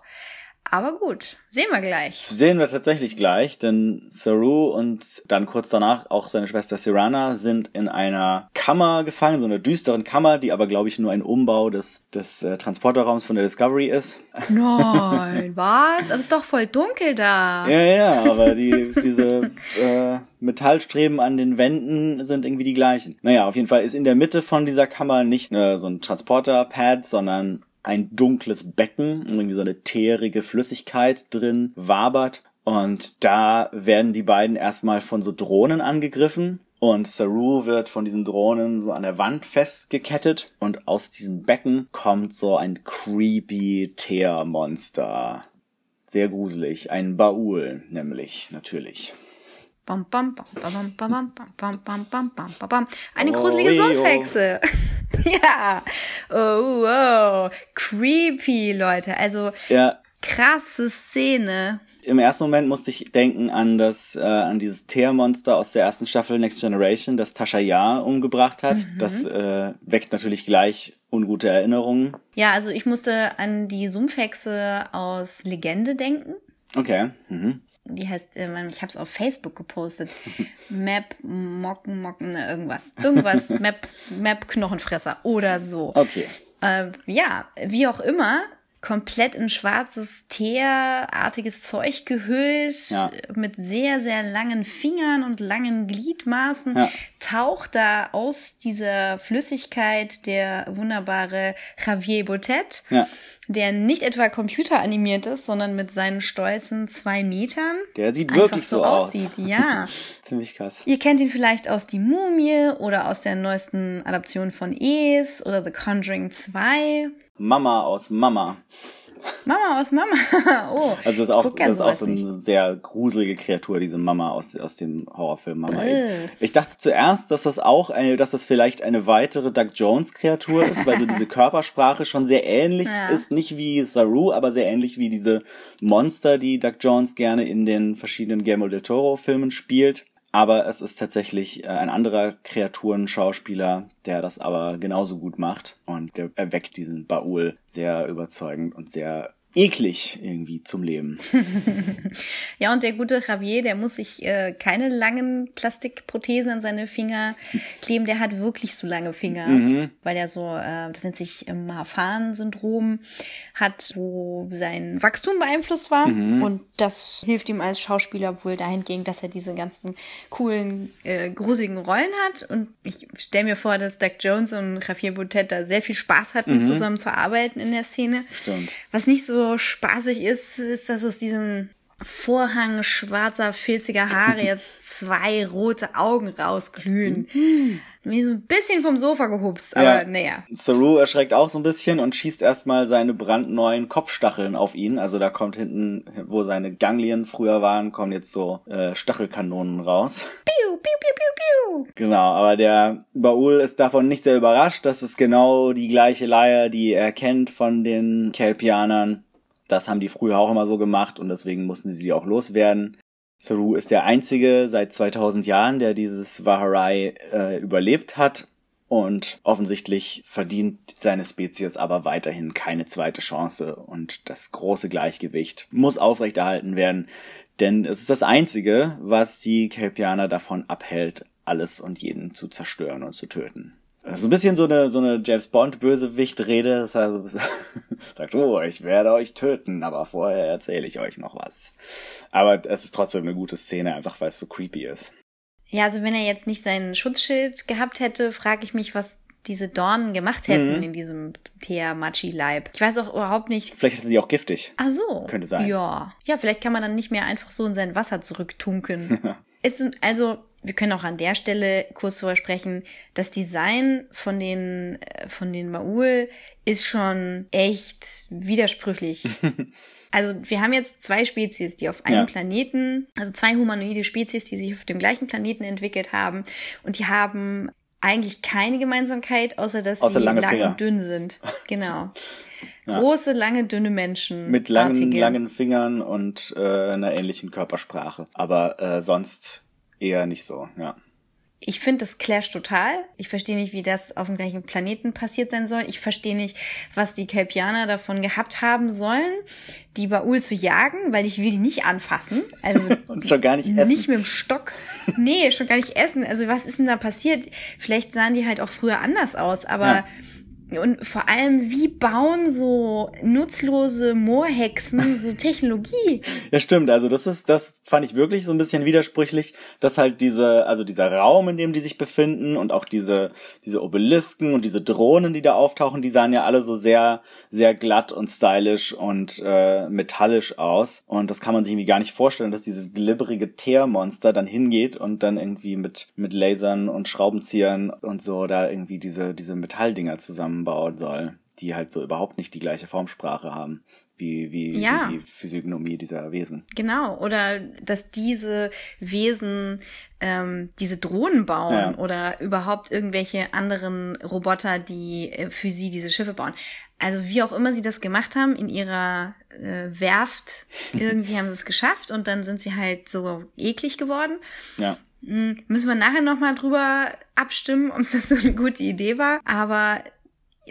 Aber gut, sehen wir gleich. Sehen wir tatsächlich gleich, denn Saru und dann kurz danach auch seine Schwester Sirana sind in einer Kammer gefangen, so einer düsteren Kammer, die aber, glaube ich, nur ein Umbau des, des äh, Transporterraums von der Discovery ist. Nein, was? Aber es ist doch voll dunkel da. Ja, ja, aber die, diese äh, Metallstreben an den Wänden sind irgendwie die gleichen. Naja, auf jeden Fall ist in der Mitte von dieser Kammer nicht äh, so ein Transporterpad, sondern ein dunkles Becken, irgendwie so eine teerige Flüssigkeit drin wabert. Und da werden die beiden erstmal von so Drohnen angegriffen. Und Saru wird von diesen Drohnen so an der Wand festgekettet. Und aus diesem Becken kommt so ein creepy Teermonster. Sehr gruselig. Ein Baul, nämlich, natürlich. Bam, bam, bam, bam, bam, bam, bam, bam, bam, bam, bam. Eine gruselige Sumpfhexe. ja. Oh, wow. Creepy, Leute. Also, ja. krasse Szene. Im ersten Moment musste ich denken an das, äh, an dieses Teermonster aus der ersten Staffel Next Generation, das Tasha Yar umgebracht hat. Mhm. Das äh, weckt natürlich gleich ungute Erinnerungen. Ja, also ich musste an die Sumpfhexe aus Legende denken. Okay. Mhm die heißt, äh, ich habe es auf Facebook gepostet. Map Mocken Mocken irgendwas, irgendwas Map Map Knochenfresser oder so. Okay. Äh, ja, wie auch immer. Komplett in schwarzes Teerartiges Zeug gehüllt, Ja. mit sehr, sehr langen Fingern und langen Gliedmaßen, Ja. taucht da aus dieser Flüssigkeit der wunderbare Javier Botet, Ja. der nicht etwa computeranimiert ist, sondern mit seinen stolzen zwei Metern Der sieht wirklich so aus. aussieht. Ja. Ziemlich krass. Ihr kennt ihn vielleicht aus Die Mumie oder aus der neuesten Adaption von Es oder The Conjuring 2. Mama aus Mama. Mama aus Mama. Oh, Also das ist auch, das ist auch so nicht. eine sehr gruselige Kreatur, diese Mama aus, aus dem Horrorfilm Mama. Äh. Ich dachte zuerst, dass das auch, eine, dass das vielleicht eine weitere Doug Jones Kreatur ist, weil so diese Körpersprache schon sehr ähnlich Ja. ist, nicht wie Saru, aber sehr ähnlich wie diese Monster, die Doug Jones gerne in den verschiedenen Guillermo del Toro Filmen spielt. Aber es ist tatsächlich äh, ein anderer Kreaturenschauspieler, der das aber genauso gut macht. Und der erweckt diesen Baul sehr überzeugend und sehr eklig irgendwie zum Leben. Ja, und der gute Javier, der muss sich äh, keine langen Plastikprothesen an seine Finger kleben. Der hat wirklich so lange Finger, Mhm. weil er so, äh, das nennt sich ähm, Marfan-Syndrom, hat, wo sein Wachstum beeinflusst war. Mhm. Und das hilft ihm als Schauspieler wohl dahingehend, dass er diese ganzen coolen, äh, gruseligen Rollen hat. Und ich stelle mir vor, dass Doug Jones und Javier Botet da sehr viel Spaß hatten, Mhm. zusammen zu arbeiten in der Szene. Stimmt. Was nicht so spaßig ist, ist, dass aus diesem Vorhang schwarzer, filziger Haare jetzt zwei rote Augen rausglühen. Wie so ein bisschen vom Sofa gehupst, aber Ja. naja. Saru erschreckt auch so ein bisschen und schießt erstmal seine brandneuen Kopfstacheln auf ihn. Also da kommt hinten, wo seine Ganglien früher waren, kommen jetzt so äh, Stachelkanonen raus. Piu, piu, piu, piu, piu. Genau, aber der Baul ist davon nicht sehr überrascht. Das ist genau die gleiche Leier, die er kennt von den Kelpianern. Das haben die früher auch immer so gemacht und deswegen mussten sie die auch loswerden. Saru ist der einzige seit 2000 Jahren, der dieses Vaharai äh, überlebt hat. Und offensichtlich verdient seine Spezies aber weiterhin keine zweite Chance. Und das große Gleichgewicht muss aufrechterhalten werden. Denn es ist das Einzige, was die Kelpianer davon abhält, alles und jeden zu zerstören und zu töten. Ist ein bisschen so eine, so eine James Bond Bösewicht-Rede. Das heißt, sagt, oh, ich werde euch töten, aber vorher erzähle ich euch noch was. Aber es ist trotzdem eine gute Szene, einfach weil es so creepy ist. Ja, also wenn er jetzt nicht sein Schutzschild gehabt hätte, frage ich mich, was diese Dornen gemacht hätten Mhm. in diesem Thea-Machi-Leib. Ich weiß auch überhaupt nicht. Vielleicht sind die auch giftig. Ach so. Könnte sein. Ja. Ja, vielleicht kann man dann nicht mehr einfach so in sein Wasser zurücktunken. es sind also, wir können auch an der Stelle kurz darüber sprechen, das Design von den, äh, von den Maul ist schon echt widersprüchlich. Also wir haben jetzt zwei Spezies, die auf einem Ja. Planeten, also zwei humanoide Spezies, die sich auf dem gleichen Planeten entwickelt haben und die haben eigentlich keine Gemeinsamkeit, außer dass Außer sie lange lang Finger. und dünn sind. Genau. Ja. Große, lange, dünne Menschen. Mit langen, langen Fingern und äh, einer ähnlichen Körpersprache. Aber äh, sonst eher nicht so, ja. Ich finde, das clasht total. Ich verstehe nicht, wie das auf dem gleichen Planeten passiert sein soll. Ich verstehe nicht, was die Kelpianer davon gehabt haben sollen, die Baul zu jagen, weil ich will die nicht anfassen. Also Und schon gar nicht essen. Nicht mit dem Stock. Nee, schon gar nicht essen. Also was ist denn da passiert? Vielleicht sahen die halt auch früher anders aus, aber und vor allem, wie bauen so nutzlose Moorhexen so Technologie? Ja, stimmt. Also das ist, das fand ich wirklich so ein bisschen widersprüchlich, dass halt diese, also dieser Raum, in dem die sich befinden und auch diese, diese Obelisken und diese Drohnen, die da auftauchen, die sahen ja alle so sehr, sehr glatt und stylisch und äh, metallisch aus. Und das kann man sich irgendwie gar nicht vorstellen, dass dieses glibberige Teermonster dann hingeht und dann irgendwie mit, mit Lasern und Schraubenziehern und so da irgendwie diese, diese Metalldinger zusammenbauen soll, die halt so überhaupt nicht die gleiche Formsprache haben wie, wie, Ja. wie die Physiognomie dieser Wesen. Genau, oder dass diese Wesen ähm, diese Drohnen bauen Ja. oder überhaupt irgendwelche anderen Roboter, die äh, für sie diese Schiffe bauen. Also wie auch immer sie das gemacht haben in ihrer äh, Werft, irgendwie haben sie es geschafft und dann sind sie halt so eklig geworden. Ja. Hm, Müssen wir nachher nochmal drüber abstimmen, ob das so eine gute Idee war. Aber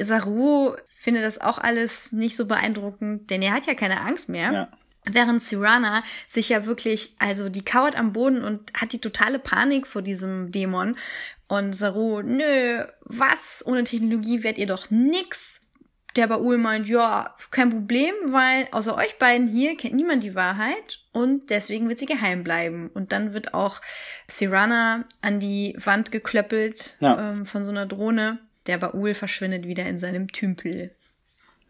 Saru findet das auch alles nicht so beeindruckend, denn er hat ja keine Angst mehr. Ja. Während Sirana sich ja wirklich, also die kauert am Boden und hat die totale Panik vor diesem Dämon. Und Saru, nö, was? Ohne Technologie werdet ihr doch nix. der Baul meint, ja, kein Problem, weil außer euch beiden hier kennt niemand die Wahrheit und deswegen wird sie geheim bleiben. Und dann wird auch Sirana an die Wand geklöppelt ja. ähm, von so einer Drohne. Der Baul verschwindet wieder in seinem Tümpel.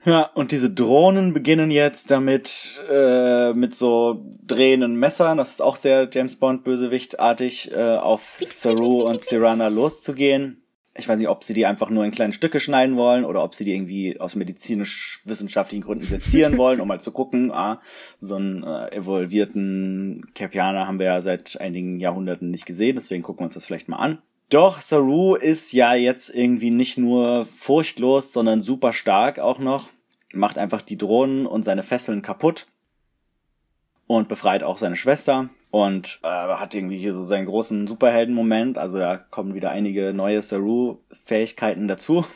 Ja, und diese Drohnen beginnen jetzt damit äh, mit so drehenden Messern, das ist auch sehr James Bond Bösewichtartig, äh, auf Saru und Sirana loszugehen ich weiß nicht, ob sie die einfach nur in kleine Stücke schneiden wollen oder ob sie die irgendwie aus medizinisch-wissenschaftlichen Gründen sezieren wollen, um mal zu gucken, ah, so einen äh, evolvierten Capianer haben wir ja seit einigen Jahrhunderten nicht gesehen, deswegen gucken wir uns das vielleicht mal an. Doch, Saru ist ja jetzt irgendwie nicht nur furchtlos, sondern super stark auch noch. Macht einfach die Drohnen und seine Fesseln kaputt und befreit auch seine Schwester und äh, hat irgendwie hier so seinen großen Superhelden-Moment. Also da kommen wieder einige neue Saru-Fähigkeiten dazu.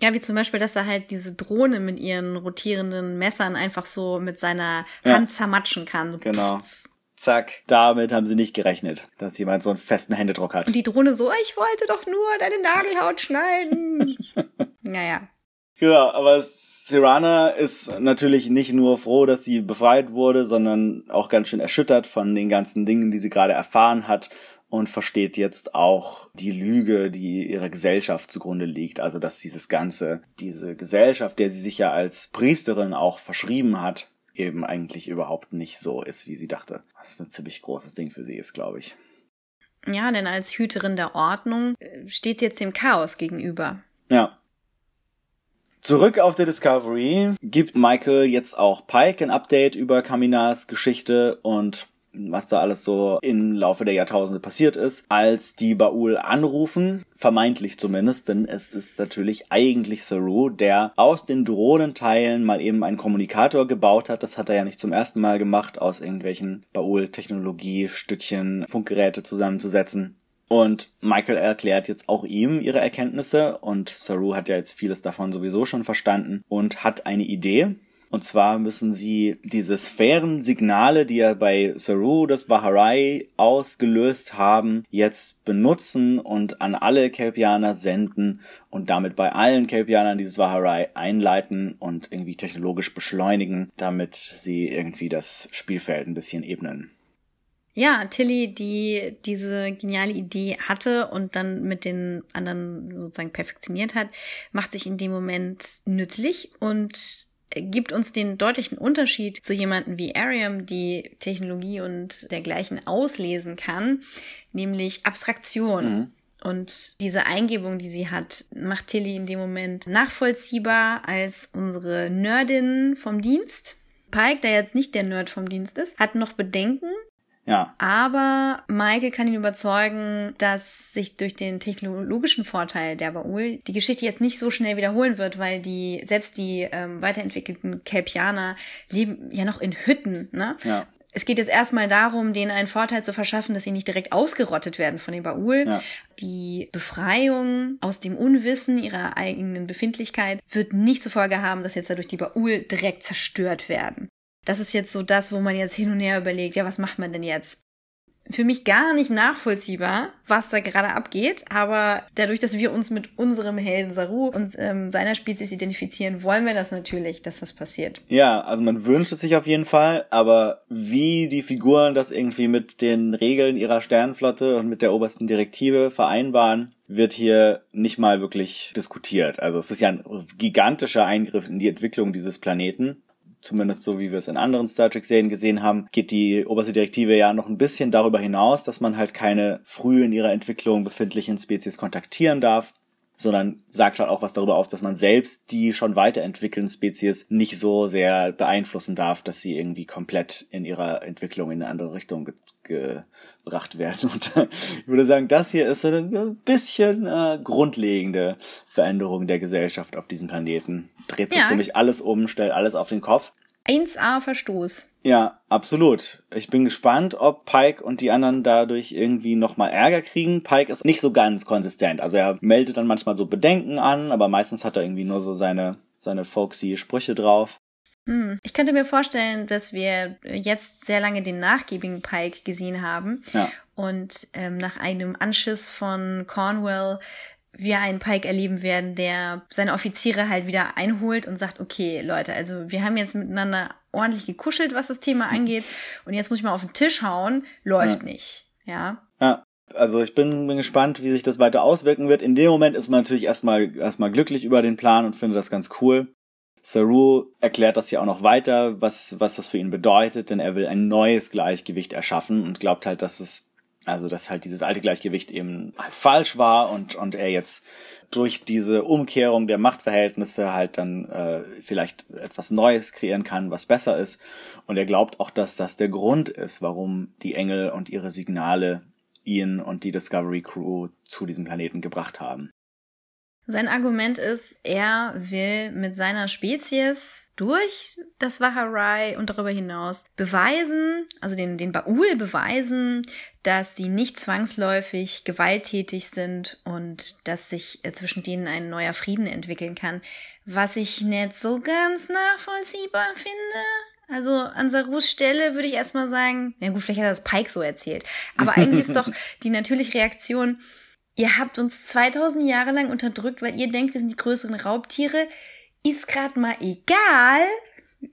Ja, wie zum Beispiel, dass er halt diese Drohne mit ihren rotierenden Messern einfach so mit seiner Hand ja. zermatschen kann. So genau. Pfz. Zack, damit haben sie nicht gerechnet, dass jemand so einen festen Händedruck hat. Und die Drohne so, ich wollte doch nur deine Nagelhaut schneiden. naja. Genau, aber Sirana ist natürlich nicht nur froh, dass sie befreit wurde, sondern auch ganz schön erschüttert von den ganzen Dingen, die sie gerade erfahren hat und versteht jetzt auch die Lüge, die ihrer Gesellschaft zugrunde liegt. Also, dass dieses Ganze, diese Gesellschaft, der sie sich ja als Priesterin auch verschrieben hat, eben eigentlich überhaupt nicht so ist, wie sie dachte. Ist ein ziemlich großes Ding für sie ist, glaube ich. Ja, denn als Hüterin der Ordnung äh, steht sie jetzt dem Chaos gegenüber. Ja. Zurück auf der Discovery gibt Michael jetzt auch Pike ein Update über Kaminas Geschichte und was da alles so im Laufe der Jahrtausende passiert ist, als die Baul anrufen, vermeintlich zumindest, denn es ist natürlich eigentlich Saru, der aus den Drohnenteilen mal eben einen Kommunikator gebaut hat. Das hat er ja nicht zum ersten Mal gemacht, aus irgendwelchen Baul-Technologie-Stückchen Funkgeräte zusammenzusetzen. Und Michael erklärt jetzt auch ihm ihre Erkenntnisse und Saru hat ja jetzt vieles davon sowieso schon verstanden und hat eine Idee. Und zwar müssen sie diese Sphärensignale, die ja bei Saru das Baharai ausgelöst haben, jetzt benutzen und an alle Kelpianer senden und damit bei allen Kelpianern dieses Baharai einleiten und irgendwie technologisch beschleunigen, damit sie irgendwie das Spielfeld ein bisschen ebnen. Ja, Tilly, die diese geniale Idee hatte und dann mit den anderen sozusagen perfektioniert hat, macht sich in dem Moment nützlich und gibt uns den deutlichen Unterschied zu jemanden wie Ariam, die Technologie und dergleichen auslesen kann, nämlich Abstraktion. Mhm. Und diese Eingebung, die sie hat, macht Tilly in dem Moment nachvollziehbar als unsere Nerdin vom Dienst. Pike, der jetzt nicht der Nerd vom Dienst ist, hat noch Bedenken, ja. Aber Michael kann ihn überzeugen, dass sich durch den technologischen Vorteil der Baul die Geschichte jetzt nicht so schnell wiederholen wird, weil die, selbst die ähm, weiterentwickelten Kelpianer leben ja noch in Hütten, ne? Ja. Es geht jetzt erstmal darum, denen einen Vorteil zu verschaffen, dass sie nicht direkt ausgerottet werden von den Baul. Ja. Die Befreiung aus dem Unwissen ihrer eigenen Befindlichkeit wird nicht zur Folge haben, dass jetzt dadurch die Baul direkt zerstört werden. Das ist jetzt so das, wo man jetzt hin und her überlegt, ja, was macht man denn jetzt? Für mich gar nicht nachvollziehbar, was da gerade abgeht, aber dadurch, dass wir uns mit unserem Helden Saru und ähm, seiner Spezies identifizieren, wollen wir das natürlich, dass das passiert. Ja, also man wünscht es sich auf jeden Fall, aber wie die Figuren das irgendwie mit den Regeln ihrer Sternenflotte und mit der obersten Direktive vereinbaren, wird hier nicht mal wirklich diskutiert. Also es ist ja ein gigantischer Eingriff in die Entwicklung dieses Planeten zumindest so wie wir es in anderen Star Trek-Serien gesehen haben, geht die oberste Direktive ja noch ein bisschen darüber hinaus, dass man halt keine früh in ihrer Entwicklung befindlichen Spezies kontaktieren darf sondern sagt halt auch was darüber aus, dass man selbst die schon weiterentwickelnden Spezies nicht so sehr beeinflussen darf, dass sie irgendwie komplett in ihrer Entwicklung in eine andere Richtung ge gebracht werden. Und ich würde sagen, das hier ist so eine bisschen äh, grundlegende Veränderung der Gesellschaft auf diesem Planeten dreht so ja. ziemlich alles um, stellt alles auf den Kopf. 1A Verstoß. Ja, absolut. Ich bin gespannt, ob Pike und die anderen dadurch irgendwie nochmal Ärger kriegen. Pike ist nicht so ganz konsistent. Also er meldet dann manchmal so Bedenken an, aber meistens hat er irgendwie nur so seine, seine folksy Sprüche drauf. Hm. Ich könnte mir vorstellen, dass wir jetzt sehr lange den nachgiebigen Pike gesehen haben. Ja. Und ähm, nach einem Anschiss von Cornwell wir einen Pike erleben werden, der seine Offiziere halt wieder einholt und sagt, okay, Leute, also wir haben jetzt miteinander ordentlich gekuschelt, was das Thema angeht. Und jetzt muss ich mal auf den Tisch hauen. Läuft ja. nicht. Ja. Ja. Also ich bin, bin gespannt, wie sich das weiter auswirken wird. In dem Moment ist man natürlich erstmal erstmal glücklich über den Plan und findet das ganz cool. Saru erklärt das ja auch noch weiter, was, was das für ihn bedeutet, denn er will ein neues Gleichgewicht erschaffen und glaubt halt, dass es, also dass halt dieses alte Gleichgewicht eben halt falsch war und, und er jetzt durch diese Umkehrung der Machtverhältnisse halt dann äh, vielleicht etwas Neues kreieren kann, was besser ist. Und er glaubt auch, dass das der Grund ist, warum die Engel und ihre Signale ihn und die Discovery Crew zu diesem Planeten gebracht haben. Sein Argument ist, er will mit seiner Spezies durch das Waharai und darüber hinaus beweisen, also den, den Baul beweisen, dass sie nicht zwangsläufig gewalttätig sind und dass sich äh, zwischen denen ein neuer Frieden entwickeln kann, was ich nicht so ganz nachvollziehbar finde. Also an Sarus Stelle würde ich erstmal sagen, na gut, vielleicht hat er das Pike so erzählt. Aber eigentlich ist doch die natürliche Reaktion, ihr habt uns 2000 Jahre lang unterdrückt, weil ihr denkt, wir sind die größeren Raubtiere. Ist grad mal egal.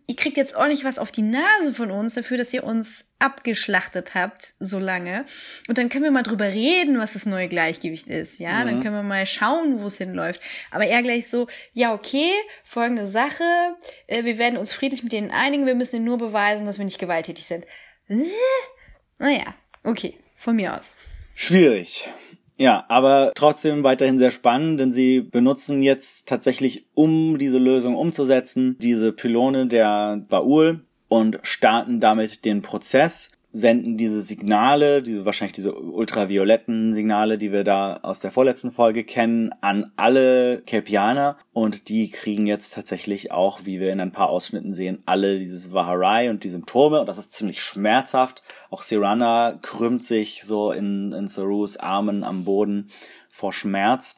Ihr kriegt jetzt ordentlich was auf die Nase von uns dafür, dass ihr uns abgeschlachtet habt so lange. Und dann können wir mal drüber reden, was das neue Gleichgewicht ist. Ja, mhm. dann können wir mal schauen, wo es hinläuft. Aber eher gleich so, ja, okay, folgende Sache. Äh, wir werden uns friedlich mit denen einigen. Wir müssen ihnen nur beweisen, dass wir nicht gewalttätig sind. Äh? Naja, okay, von mir aus. Schwierig. Ja, aber trotzdem weiterhin sehr spannend, denn sie benutzen jetzt tatsächlich, um diese Lösung umzusetzen, diese Pylone der Baul und starten damit den Prozess senden diese Signale, diese wahrscheinlich diese ultravioletten Signale, die wir da aus der vorletzten Folge kennen, an alle Kelpianer und die kriegen jetzt tatsächlich auch, wie wir in ein paar Ausschnitten sehen, alle dieses Vaharai und die Symptome und das ist ziemlich schmerzhaft. Auch Sirana krümmt sich so in, in Sarus Armen am Boden vor Schmerz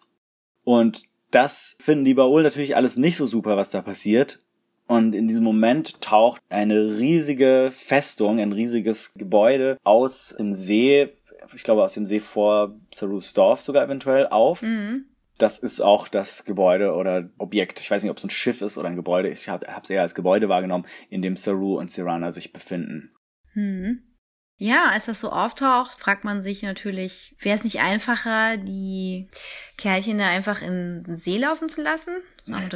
und das finden die Baul natürlich alles nicht so super, was da passiert. Und in diesem Moment taucht eine riesige Festung, ein riesiges Gebäude aus dem See, ich glaube aus dem See vor Sarus Dorf sogar eventuell auf. Mhm. Das ist auch das Gebäude oder Objekt. Ich weiß nicht, ob es ein Schiff ist oder ein Gebäude. Ich habe es eher als Gebäude wahrgenommen, in dem Saru und Sirana sich befinden. Mhm. Ja, als das so auftaucht, fragt man sich natürlich, wäre es nicht einfacher, die Kerlchen da einfach in den See laufen zu lassen?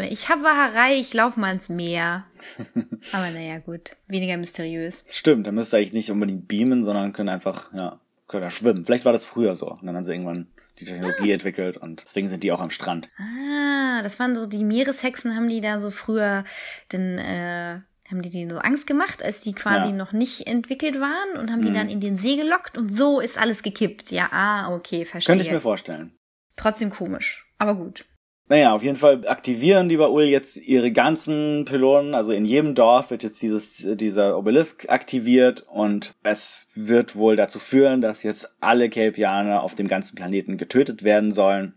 Ich habe Waharei, ich laufe mal ins Meer. Aber naja, gut. Weniger mysteriös. Stimmt, da müsste eigentlich nicht unbedingt beamen, sondern können einfach, ja, können da schwimmen. Vielleicht war das früher so. Und dann haben sie irgendwann die Technologie ah. entwickelt und deswegen sind die auch am Strand. Ah, das waren so die Meereshexen, haben die da so früher denn äh, haben die denen so Angst gemacht, als die quasi ja. noch nicht entwickelt waren und haben mhm. die dann in den See gelockt und so ist alles gekippt. Ja, ah, okay, verstehe. Könnte ich mir vorstellen. Trotzdem komisch, aber gut. Naja, auf jeden Fall aktivieren die Baul jetzt ihre ganzen Pylonen, also in jedem Dorf wird jetzt dieses, dieser Obelisk aktiviert und es wird wohl dazu führen, dass jetzt alle Kelpianer auf dem ganzen Planeten getötet werden sollen.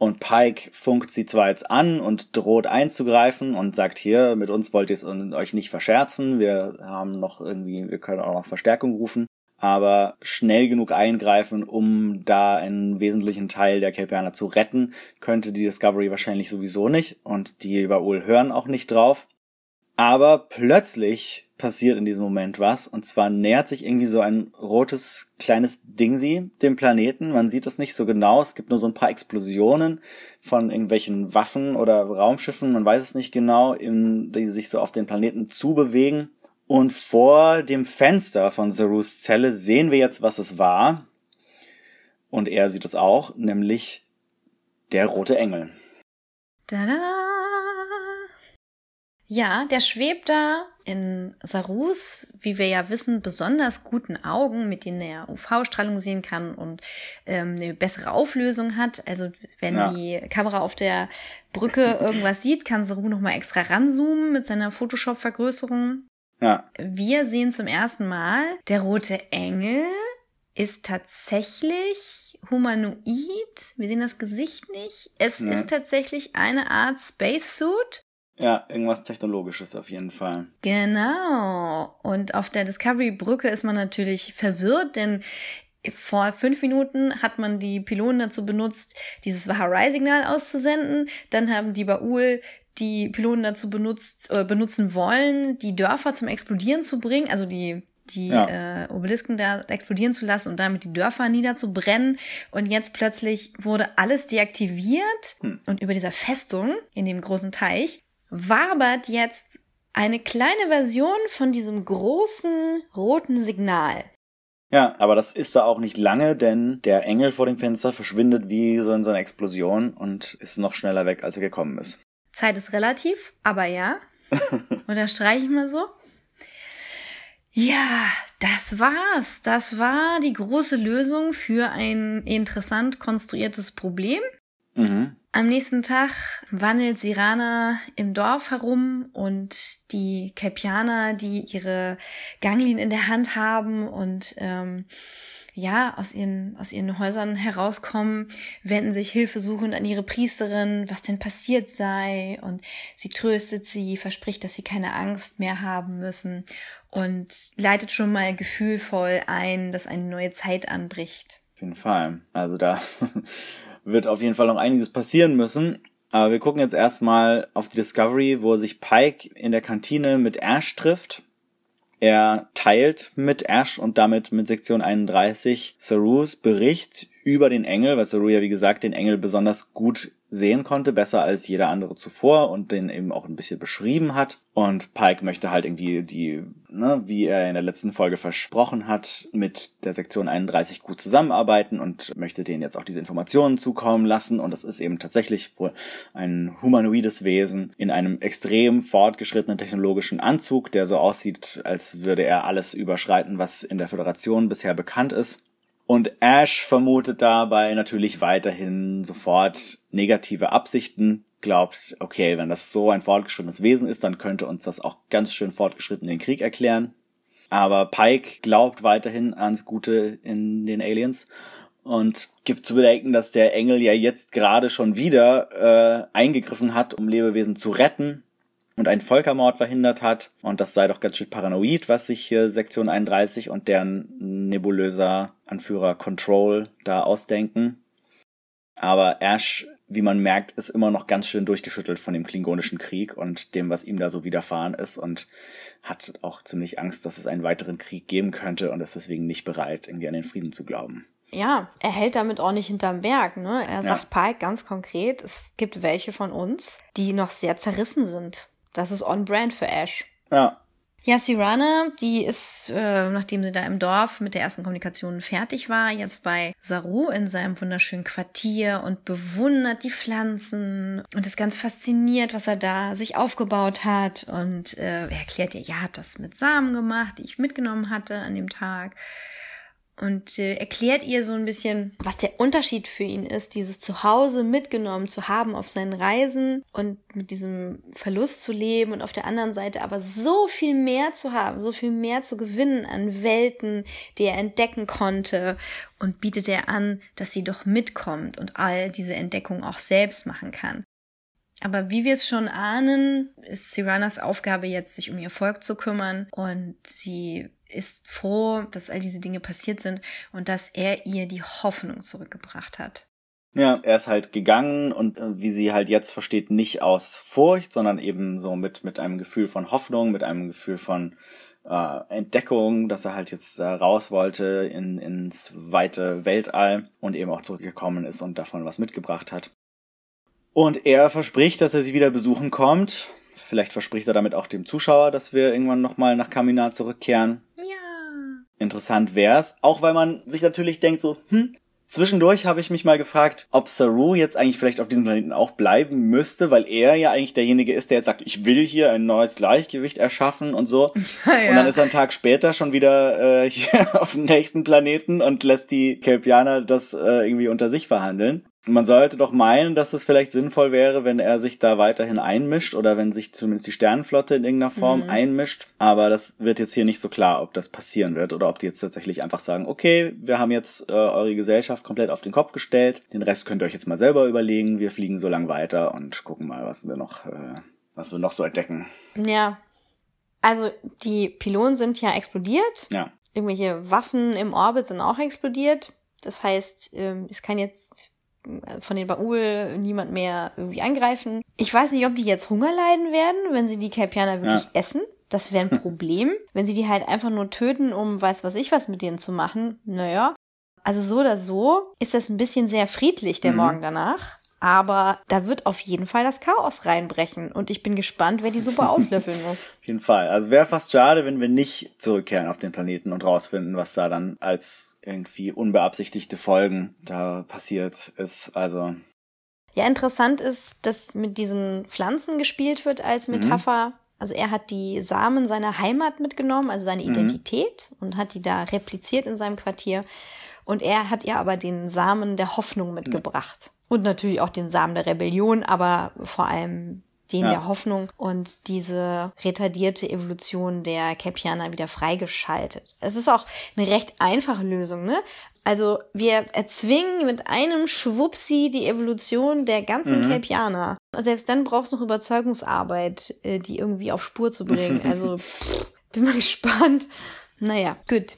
Und Pike funkt sie zwar jetzt an und droht einzugreifen und sagt hier, mit uns wollt ihr es euch nicht verscherzen, wir haben noch irgendwie, wir können auch noch Verstärkung rufen. Aber schnell genug eingreifen, um da einen wesentlichen Teil der Kelpianer zu retten, könnte die Discovery wahrscheinlich sowieso nicht. Und die Baul hören auch nicht drauf. Aber plötzlich passiert in diesem Moment was und zwar nähert sich irgendwie so ein rotes kleines Dingsi dem Planeten. Man sieht es nicht so genau. Es gibt nur so ein paar Explosionen von irgendwelchen Waffen oder Raumschiffen. Man weiß es nicht genau, die sich so auf den Planeten zubewegen. Und vor dem Fenster von Zarus Zelle sehen wir jetzt, was es war. Und er sieht es auch, nämlich der rote Engel. Tada! Ja, der schwebt da in Sarus, wie wir ja wissen, besonders guten Augen, mit denen er UV-Strahlung sehen kann und ähm, eine bessere Auflösung hat. Also wenn ja. die Kamera auf der Brücke irgendwas sieht, kann Saru nochmal extra ranzoomen mit seiner Photoshop-Vergrößerung. Ja. Wir sehen zum ersten Mal, der rote Engel ist tatsächlich humanoid. Wir sehen das Gesicht nicht. Es ja. ist tatsächlich eine Art Spacesuit. Ja, irgendwas Technologisches auf jeden Fall. Genau. Und auf der Discovery-Brücke ist man natürlich verwirrt, denn vor fünf Minuten hat man die Pylonen dazu benutzt, dieses Vaharai-Signal auszusenden. Dann haben die Baul die Pylonen dazu benutzt, äh, benutzen wollen, die Dörfer zum Explodieren zu bringen, also die die ja. äh, Obelisken da explodieren zu lassen und damit die Dörfer niederzubrennen. Und jetzt plötzlich wurde alles deaktiviert hm. und über dieser Festung in dem großen Teich wabert jetzt eine kleine Version von diesem großen roten Signal. Ja, aber das ist da auch nicht lange, denn der Engel vor dem Fenster verschwindet wie so in so einer Explosion und ist noch schneller weg, als er gekommen ist. Zeit ist relativ, aber ja. Unterstreiche ich mal so. Ja, das war's. Das war die große Lösung für ein interessant konstruiertes Problem. Mhm. Am nächsten Tag wandelt Sirana im Dorf herum und die Kelpianer, die ihre Ganglien in der Hand haben und ähm, ja, aus ihren, aus ihren Häusern herauskommen, wenden sich hilfesuchend an ihre Priesterin, was denn passiert sei und sie tröstet sie, verspricht, dass sie keine Angst mehr haben müssen und leitet schon mal gefühlvoll ein, dass eine neue Zeit anbricht. Auf jeden Fall. Also da wird auf jeden Fall noch einiges passieren müssen. Aber wir gucken jetzt erstmal auf die Discovery, wo sich Pike in der Kantine mit Ash trifft. Er teilt mit Ash und damit mit Sektion 31 Sarus Bericht über den Engel, weil Saru ja wie gesagt den Engel besonders gut sehen konnte, besser als jeder andere zuvor und den eben auch ein bisschen beschrieben hat. Und Pike möchte halt irgendwie die, ne, wie er in der letzten Folge versprochen hat, mit der Sektion 31 gut zusammenarbeiten und möchte denen jetzt auch diese Informationen zukommen lassen. Und das ist eben tatsächlich wohl ein humanoides Wesen in einem extrem fortgeschrittenen technologischen Anzug, der so aussieht, als würde er alles überschreiten, was in der Föderation bisher bekannt ist. Und Ash vermutet dabei natürlich weiterhin sofort negative Absichten, glaubt, okay, wenn das so ein fortgeschrittenes Wesen ist, dann könnte uns das auch ganz schön fortgeschritten den Krieg erklären. Aber Pike glaubt weiterhin ans Gute in den Aliens und gibt zu bedenken, dass der Engel ja jetzt gerade schon wieder äh, eingegriffen hat, um Lebewesen zu retten und einen Völkermord verhindert hat. Und das sei doch ganz schön paranoid, was sich hier Sektion 31 und deren nebulöser Anführer Control da ausdenken. Aber Ash, wie man merkt, ist immer noch ganz schön durchgeschüttelt von dem Klingonischen Krieg und dem, was ihm da so widerfahren ist und hat auch ziemlich Angst, dass es einen weiteren Krieg geben könnte und ist deswegen nicht bereit, irgendwie an den Frieden zu glauben. Ja, er hält damit auch nicht hinterm Berg. Ne? Er sagt Pike ganz konkret, es gibt welche von uns, die noch sehr zerrissen sind. Das ist on-brand für Ash. Ja. Ja, Sirana, die ist, äh, nachdem sie da im Dorf mit der ersten Kommunikation fertig war, jetzt bei Saru in seinem wunderschönen Quartier und bewundert die Pflanzen und ist ganz fasziniert, was er da sich aufgebaut hat. Und äh, er erklärt ihr, ja, hab das mit Samen gemacht, die ich mitgenommen hatte an dem Tag und äh, erklärt ihr so ein bisschen, was der Unterschied für ihn ist, dieses Zuhause mitgenommen zu haben auf seinen Reisen und mit diesem Verlust zu leben und auf der anderen Seite aber so viel mehr zu haben, so viel mehr zu gewinnen an Welten, die er entdecken konnte und bietet er an, dass sie doch mitkommt und all diese Entdeckungen auch selbst machen kann. Aber wie wir es schon ahnen, ist Siranas Aufgabe jetzt, sich um ihr Volk zu kümmern und sie ist froh, dass all diese Dinge passiert sind und dass er ihr die Hoffnung zurückgebracht hat. Ja, er ist halt gegangen und äh, wie sie halt jetzt versteht, nicht aus Furcht, sondern eben so mit, mit einem Gefühl von Hoffnung, mit einem Gefühl von äh, Entdeckung, dass er halt jetzt äh, raus wollte in, ins weite Weltall und eben auch zurückgekommen ist und davon was mitgebracht hat. Und er verspricht, dass er sie wieder besuchen kommt Vielleicht verspricht er damit auch dem Zuschauer, dass wir irgendwann nochmal nach Kamina zurückkehren. Ja. Interessant wär's. Auch weil man sich natürlich denkt so, hm, Zwischendurch habe ich mich mal gefragt, ob Saru jetzt eigentlich vielleicht auf diesem Planeten auch bleiben müsste, weil er ja eigentlich derjenige ist, der jetzt sagt, ich will hier ein neues Gleichgewicht erschaffen und so. Ja, ja. Und dann ist er einen Tag später schon wieder äh, hier auf dem nächsten Planeten und lässt die Kelpianer das äh, irgendwie unter sich verhandeln. Man sollte doch meinen, dass es vielleicht sinnvoll wäre, wenn er sich da weiterhin einmischt oder wenn sich zumindest die Sternenflotte in irgendeiner Form mhm. einmischt. Aber das wird jetzt hier nicht so klar, ob das passieren wird oder ob die jetzt tatsächlich einfach sagen, okay, wir haben jetzt äh, eure Gesellschaft komplett auf den Kopf gestellt. Den Rest könnt ihr euch jetzt mal selber überlegen. Wir fliegen so lang weiter und gucken mal, was wir noch, äh, was wir noch so entdecken. Ja, also die Pylonen sind ja explodiert. Ja. irgendwelche Waffen im Orbit sind auch explodiert. Das heißt, ähm, es kann jetzt äh, von den Baul niemand mehr irgendwie angreifen. Ich weiß nicht, ob die jetzt Hunger leiden werden, wenn sie die Kelpianer wirklich ja. essen. Das wäre ein Problem. wenn sie die halt einfach nur töten, um weiß was ich was mit denen zu machen. Naja. Also so oder so ist das ein bisschen sehr friedlich, der mhm. Morgen danach. Aber da wird auf jeden Fall das Chaos reinbrechen. Und ich bin gespannt, wer die Suppe auslöffeln muss. auf jeden Fall. Also wäre fast schade, wenn wir nicht zurückkehren auf den Planeten und rausfinden, was da dann als irgendwie unbeabsichtigte Folgen da passiert ist. Also. Ja, interessant ist, dass mit diesen Pflanzen gespielt wird als mhm. Metapher. Mhm. Also er hat die Samen seiner Heimat mitgenommen, also seine mhm. Identität, mhm. und hat die da repliziert in seinem Quartier. Und er hat ihr aber den Samen der Hoffnung mitgebracht. Und natürlich auch den Samen der Rebellion, aber vor allem den ja. der Hoffnung und diese retardierte Evolution der Capianer wieder freigeschaltet. Es ist auch eine recht einfache Lösung, ne? Also wir erzwingen mit einem Schwupsi die Evolution der ganzen mhm. Capianer. Selbst dann brauchst du noch Überzeugungsarbeit, äh, die irgendwie auf Spur zu bringen. Also pff, bin mal gespannt. Naja, gut.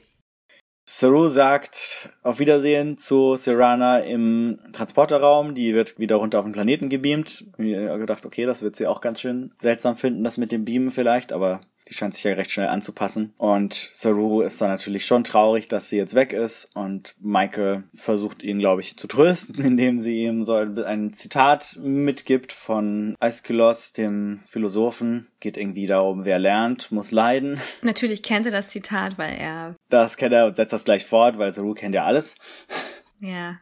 Saru sagt auf Wiedersehen zu Serana im Transporterraum. Die wird wieder runter auf den Planeten gebeamt. Ich habe gedacht, okay, das wird sie auch ganz schön seltsam finden, das mit dem Beamen vielleicht, aber die scheint sich ja recht schnell anzupassen. Und Saru ist dann natürlich schon traurig, dass sie jetzt weg ist. Und Michael versucht ihn, glaube ich, zu trösten, indem sie ihm so ein Zitat mitgibt von Aeschylus, dem Philosophen. Geht irgendwie darum, wer lernt, muss leiden. Natürlich kennt er das Zitat, weil er... Das kennt er und setzt das gleich fort, weil Saru kennt ja alles. Ja.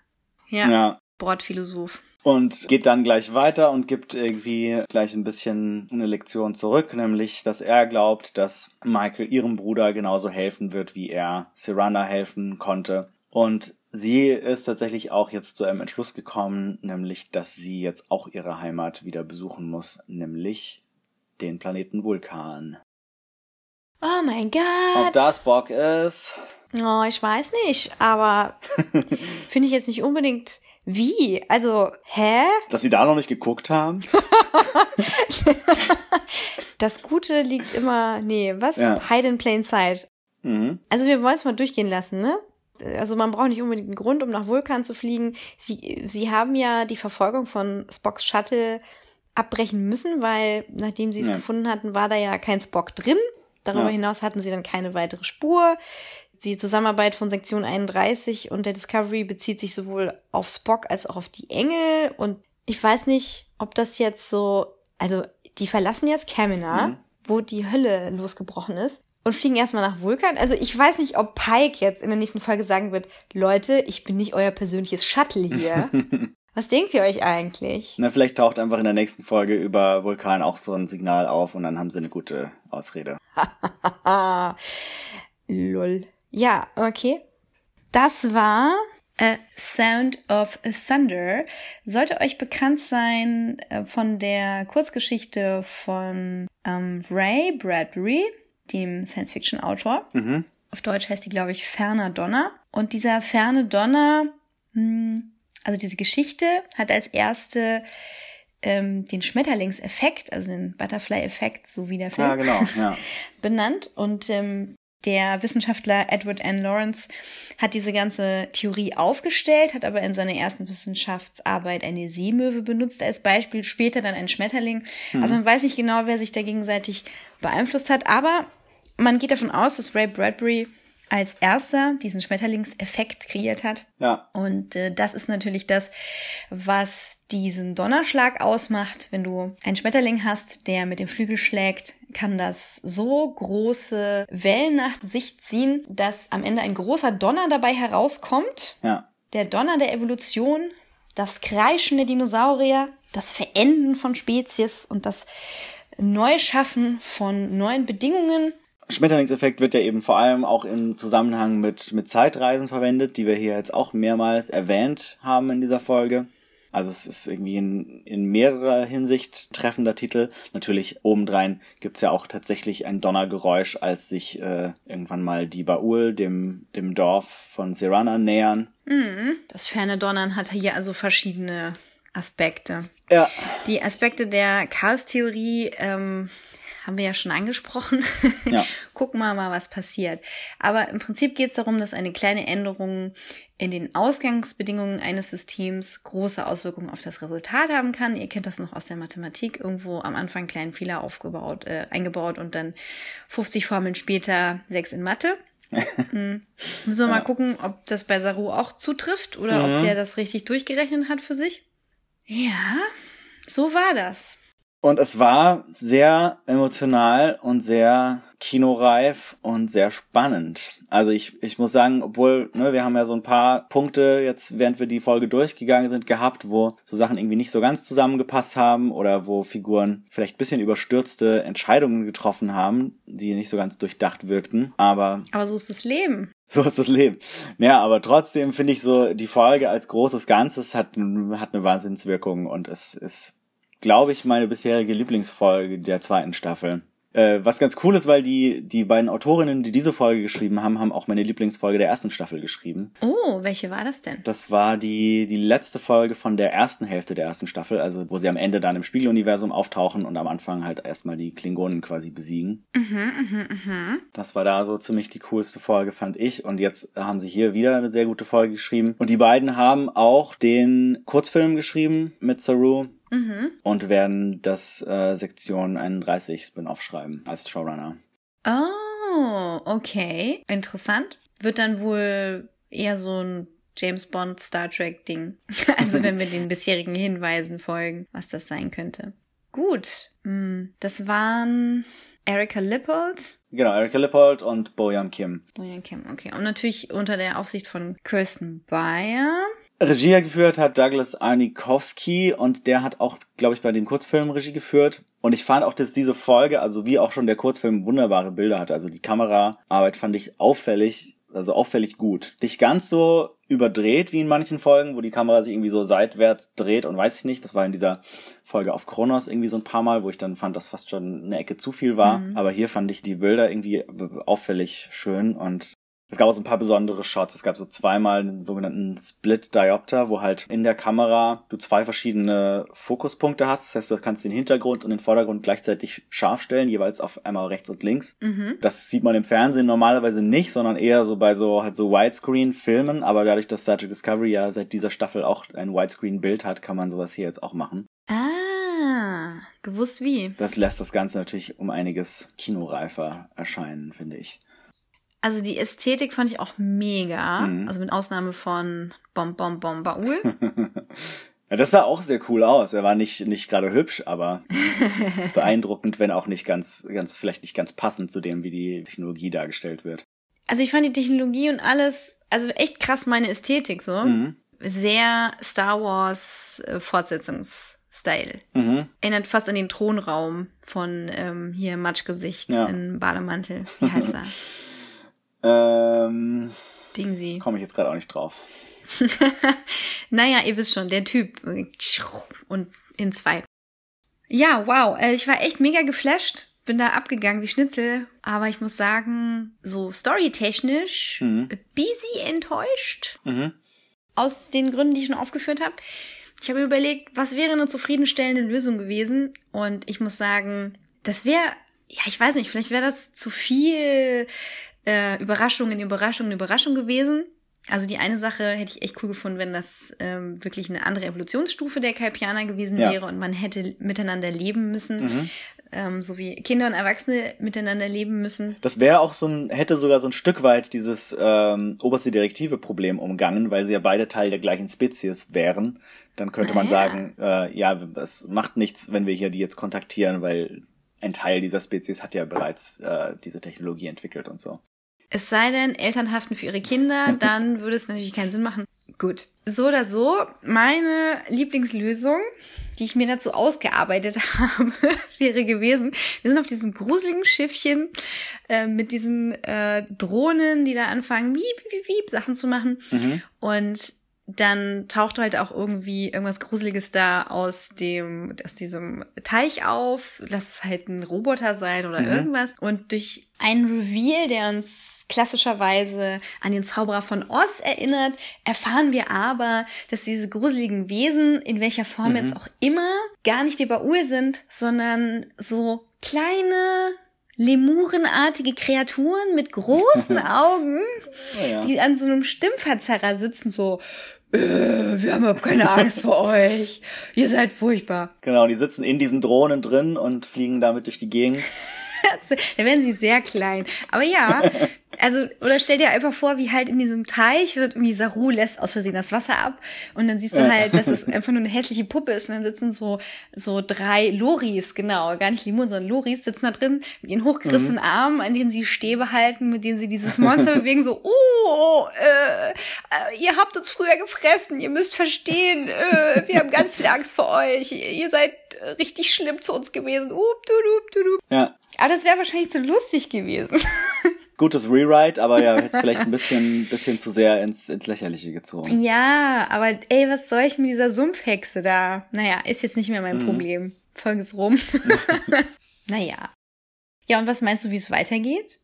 Ja. ja. Bordphilosoph und geht dann gleich weiter und gibt irgendwie gleich ein bisschen eine Lektion zurück, nämlich, dass er glaubt, dass Michael ihrem Bruder genauso helfen wird, wie er Serana helfen konnte. Und sie ist tatsächlich auch jetzt zu einem Entschluss gekommen, nämlich, dass sie jetzt auch ihre Heimat wieder besuchen muss, nämlich den Planeten Vulkan. Oh mein Gott! Ob das Bock ist? Oh, ich weiß nicht, aber finde ich jetzt nicht unbedingt wie? Also, hä? Dass sie da noch nicht geguckt haben? das Gute liegt immer, nee, was? Ja. Hide in plain sight. Mhm. Also wir wollen es mal durchgehen lassen, ne? Also man braucht nicht unbedingt einen Grund, um nach Vulkan zu fliegen. Sie, sie haben ja die Verfolgung von Spocks Shuttle abbrechen müssen, weil nachdem sie es ja. gefunden hatten, war da ja kein Spock drin. Darüber ja. hinaus hatten sie dann keine weitere Spur. Die Zusammenarbeit von Sektion 31 und der Discovery bezieht sich sowohl auf Spock als auch auf die Engel. Und ich weiß nicht, ob das jetzt so, also die verlassen jetzt Kamina, mhm. wo die Hölle losgebrochen ist und fliegen erstmal nach Vulkan. Also ich weiß nicht, ob Pike jetzt in der nächsten Folge sagen wird, Leute, ich bin nicht euer persönliches Shuttle hier. Was denkt ihr euch eigentlich? Na, vielleicht taucht einfach in der nächsten Folge über Vulkan auch so ein Signal auf und dann haben sie eine gute Ausrede. Lol. Ja, okay. Das war A Sound of Thunder. Sollte euch bekannt sein äh, von der Kurzgeschichte von ähm, Ray Bradbury, dem Science-Fiction-Autor. Mhm. Auf Deutsch heißt die, glaube ich, Ferner Donner. Und dieser Ferne Donner, mh, hm, also diese Geschichte hat als erste ähm, den Schmetterlingseffekt, also den Butterfly-Effekt, so wie der Film, ja, genau, ja. benannt. Und ähm, der Wissenschaftler Edward N. Lawrence hat diese ganze Theorie aufgestellt, hat aber in seiner ersten Wissenschaftsarbeit eine Seemöwe benutzt als Beispiel, später dann ein Schmetterling. Mhm. Also man weiß nicht genau, wer sich da gegenseitig beeinflusst hat, aber man geht davon aus, dass Ray Bradbury als erster diesen Schmetterlingseffekt kreiert hat. Ja. Und äh, das ist natürlich das, was diesen Donnerschlag ausmacht. Wenn du einen Schmetterling hast, der mit dem Flügel schlägt, kann das so große Wellen nach sich ziehen, dass am Ende ein großer Donner dabei herauskommt. Ja. Der Donner der Evolution, das Kreischen der Dinosaurier, das Verenden von Spezies und das Neuschaffen von neuen Bedingungen Schmetterlingseffekt wird ja eben vor allem auch im Zusammenhang mit, mit Zeitreisen verwendet, die wir hier jetzt auch mehrmals erwähnt haben in dieser Folge. Also es ist irgendwie in, in mehrerer Hinsicht treffender Titel. Natürlich obendrein gibt's ja auch tatsächlich ein Donnergeräusch, als sich äh, irgendwann mal die Baul dem, dem Dorf von Serana nähern. Mhm. Das ferne Donnern hat hier also verschiedene Aspekte. Ja. Die Aspekte der Chaos-Theorie ähm, haben wir ja schon angesprochen. Ja. Gucken wir mal, was passiert. Aber im Prinzip geht es darum, dass eine kleine Änderung in den Ausgangsbedingungen eines Systems große Auswirkungen auf das Resultat haben kann. Ihr kennt das noch aus der Mathematik. Irgendwo am Anfang einen kleinen Fehler aufgebaut, äh, eingebaut und dann 50 Formeln später sechs in Mathe. hm. Müssen wir Ja. mal gucken, ob das bei Saru auch zutrifft oder Mhm. ob der das richtig durchgerechnet hat für sich. Ja, so war das. Und es war sehr emotional und sehr kinoreif und sehr spannend. Also ich, ich muss sagen, obwohl, ne, wir haben ja so ein paar Punkte jetzt, während wir die Folge durchgegangen sind, gehabt, wo so Sachen irgendwie nicht so ganz zusammengepasst haben oder wo Figuren vielleicht bisschen überstürzte Entscheidungen getroffen haben, die nicht so ganz durchdacht wirkten. Aber Aber so ist das Leben. so ist das Leben. Ja, aber trotzdem finde ich so, die Folge als großes Ganzes hat, hat eine Wahnsinnswirkung und es ist, glaube ich, meine bisherige Lieblingsfolge der zweiten Staffel. Äh, was ganz cool ist, weil die, die beiden Autorinnen, die diese Folge geschrieben haben, haben auch meine Lieblingsfolge der ersten Staffel geschrieben. Oh, welche war das denn? Das war die, die letzte Folge von der ersten Hälfte der ersten Staffel, also wo sie am Ende dann im Spiegeluniversum auftauchen und am Anfang halt erstmal die Klingonen quasi besiegen. Mhm, mhm, mhm. Das war da so ziemlich die coolste Folge, fand ich. Und jetzt haben sie hier wieder eine sehr gute Folge geschrieben. Und die beiden haben auch den Kurzfilm geschrieben mit Saru Mhm. und werden das äh, Sektion 31 Spin-off schreiben als Showrunner. Oh, okay. Interessant. Wird dann wohl eher so ein James Bond Star Trek Ding. Also wenn wir den bisherigen Hinweisen folgen, was das sein könnte. Gut. Mm, Das waren Erika Lippold. Genau, Erika Lippold und Bojan Kim. Bojan Kim, okay. Und natürlich unter der Aufsicht von Kirsten Bayer. Regie geführt hat Douglas Arnikowski und der hat auch, glaube ich, bei dem Kurzfilm Regie geführt. Und ich fand auch, dass diese Folge, also wie auch schon der Kurzfilm, wunderbare Bilder hatte. Also die Kameraarbeit fand ich auffällig, also auffällig gut. Nicht ganz so überdreht wie in manchen Folgen, wo die Kamera sich irgendwie so seitwärts dreht und weiß ich nicht. Das war in dieser Folge auf Kronos irgendwie so ein paar Mal, wo ich dann fand, dass fast schon eine Ecke zu viel war. Aber hier fand ich die Bilder irgendwie auffällig schön und es gab auch so ein paar besondere Shots. Es gab so zweimal einen sogenannten Split Diopter, wo halt in der Kamera du zwei verschiedene Fokuspunkte hast. Das heißt, du kannst den Hintergrund und den Vordergrund gleichzeitig scharf stellen, jeweils auf einmal rechts und links. Mhm. Das sieht man im Fernsehen normalerweise nicht, sondern eher so bei so halt so Widescreen-Filmen. Aber dadurch, dass Star Trek Discovery ja seit dieser Staffel auch ein Widescreen-Bild hat, kann man sowas hier jetzt auch machen. Ah, gewusst wie. Das lässt das Ganze natürlich um einiges kinoreifer erscheinen, finde ich. Also die Ästhetik fand ich auch mega. Mhm. Also mit Ausnahme von Bom Bom Bom Baul. Ja, das sah auch sehr cool aus. Er war nicht, nicht gerade hübsch, aber beeindruckend, wenn auch nicht ganz, ganz, vielleicht nicht ganz passend zu dem, wie die Technologie dargestellt wird. Also ich fand die Technologie und alles, also echt krass meine Ästhetik so. Mhm. Sehr Star Wars äh, Fortsetzungsstyle. Mhm. Erinnert fast an den Thronraum von ähm, hier Matschgesicht Ja. in Bademantel. Wie heißt er? Ähm, Dingsy. komme ich jetzt gerade auch nicht drauf. Naja, ihr wisst schon, der Typ. Und in zwei. Ja, wow. äh, Ich war echt mega geflasht. Bin da abgegangen wie Schnitzel. Aber ich muss sagen, so storytechnisch, Mhm. busy enttäuscht. Mhm. Aus den Gründen, die ich schon aufgeführt habe. Ich habe mir überlegt, was wäre eine zufriedenstellende Lösung gewesen? Und ich muss sagen, das wäre, ja, ich weiß nicht, vielleicht wäre das zu viel äh, Überraschung in Überraschung in Überraschung gewesen. Also die eine Sache hätte ich echt cool gefunden, wenn das ähm, wirklich eine andere Evolutionsstufe der Kalpianer gewesen Ja. wäre und man hätte miteinander leben müssen, Mhm. ähm, so wie Kinder und Erwachsene miteinander leben müssen. Das wäre auch so ein, hätte sogar so ein Stück weit dieses ähm, oberste Direktive-Problem umgangen, weil sie ja beide Teil der gleichen Spezies wären. Dann könnte Ah, man ja. sagen, äh, ja, es macht nichts, wenn wir hier die jetzt kontaktieren, weil ein Teil dieser Spezies hat ja bereits äh, diese Technologie entwickelt und so. Es sei denn, Eltern haften für ihre Kinder, dann würde es natürlich keinen Sinn machen. Gut. So oder so, meine Lieblingslösung, die ich mir dazu ausgearbeitet habe, wäre gewesen, wir sind auf diesem gruseligen Schiffchen äh, mit diesen äh, Drohnen, die da anfangen, wiep, wiep, wiep, Sachen zu machen. Mhm. Und dann taucht halt auch irgendwie irgendwas Gruseliges da aus dem, aus diesem Teich auf. Lass es halt ein Roboter sein oder Mhm. irgendwas. Und durch einen Reveal, der uns klassischerweise an den Zauberer von Oz erinnert, erfahren wir aber, dass diese gruseligen Wesen, in welcher Form Mhm. jetzt auch immer, gar nicht die Baul sind, sondern so kleine lemurenartige Kreaturen mit großen Augen, ja. die an so einem Stimmverzerrer sitzen, so, wir haben überhaupt keine Angst vor euch. Ihr seid furchtbar. Genau, die sitzen in diesen Drohnen drin und fliegen damit durch die Gegend. Dann werden sie sehr klein. Aber ja, also, oder stell dir einfach vor, wie halt in diesem Teich wird irgendwie Saru lässt aus Versehen das Wasser ab und dann siehst du halt, dass es einfach nur eine hässliche Puppe ist und dann sitzen so, so drei Loris, genau, gar nicht Limon, sondern Loris sitzen da drin mit ihren hochgerissenen mhm. Armen, an denen sie Stäbe halten, mit denen sie dieses Monster bewegen, so, oh, äh, äh, ihr habt uns früher gefressen, ihr müsst verstehen, äh, wir haben ganz viel Angst vor euch, ihr seid richtig schlimm zu uns gewesen, up, du, du, du, du. Ja. Aber das wäre wahrscheinlich zu lustig gewesen. gutes Rewrite, aber ja, hätte vielleicht ein bisschen, bisschen zu sehr ins, ins Lächerliche gezogen. Ja, aber ey, was soll ich mit dieser Sumpfhexe da? Naja, ist jetzt nicht mehr mein mhm. Problem. Folge ist rum. naja. Ja, und was meinst du, wie es weitergeht?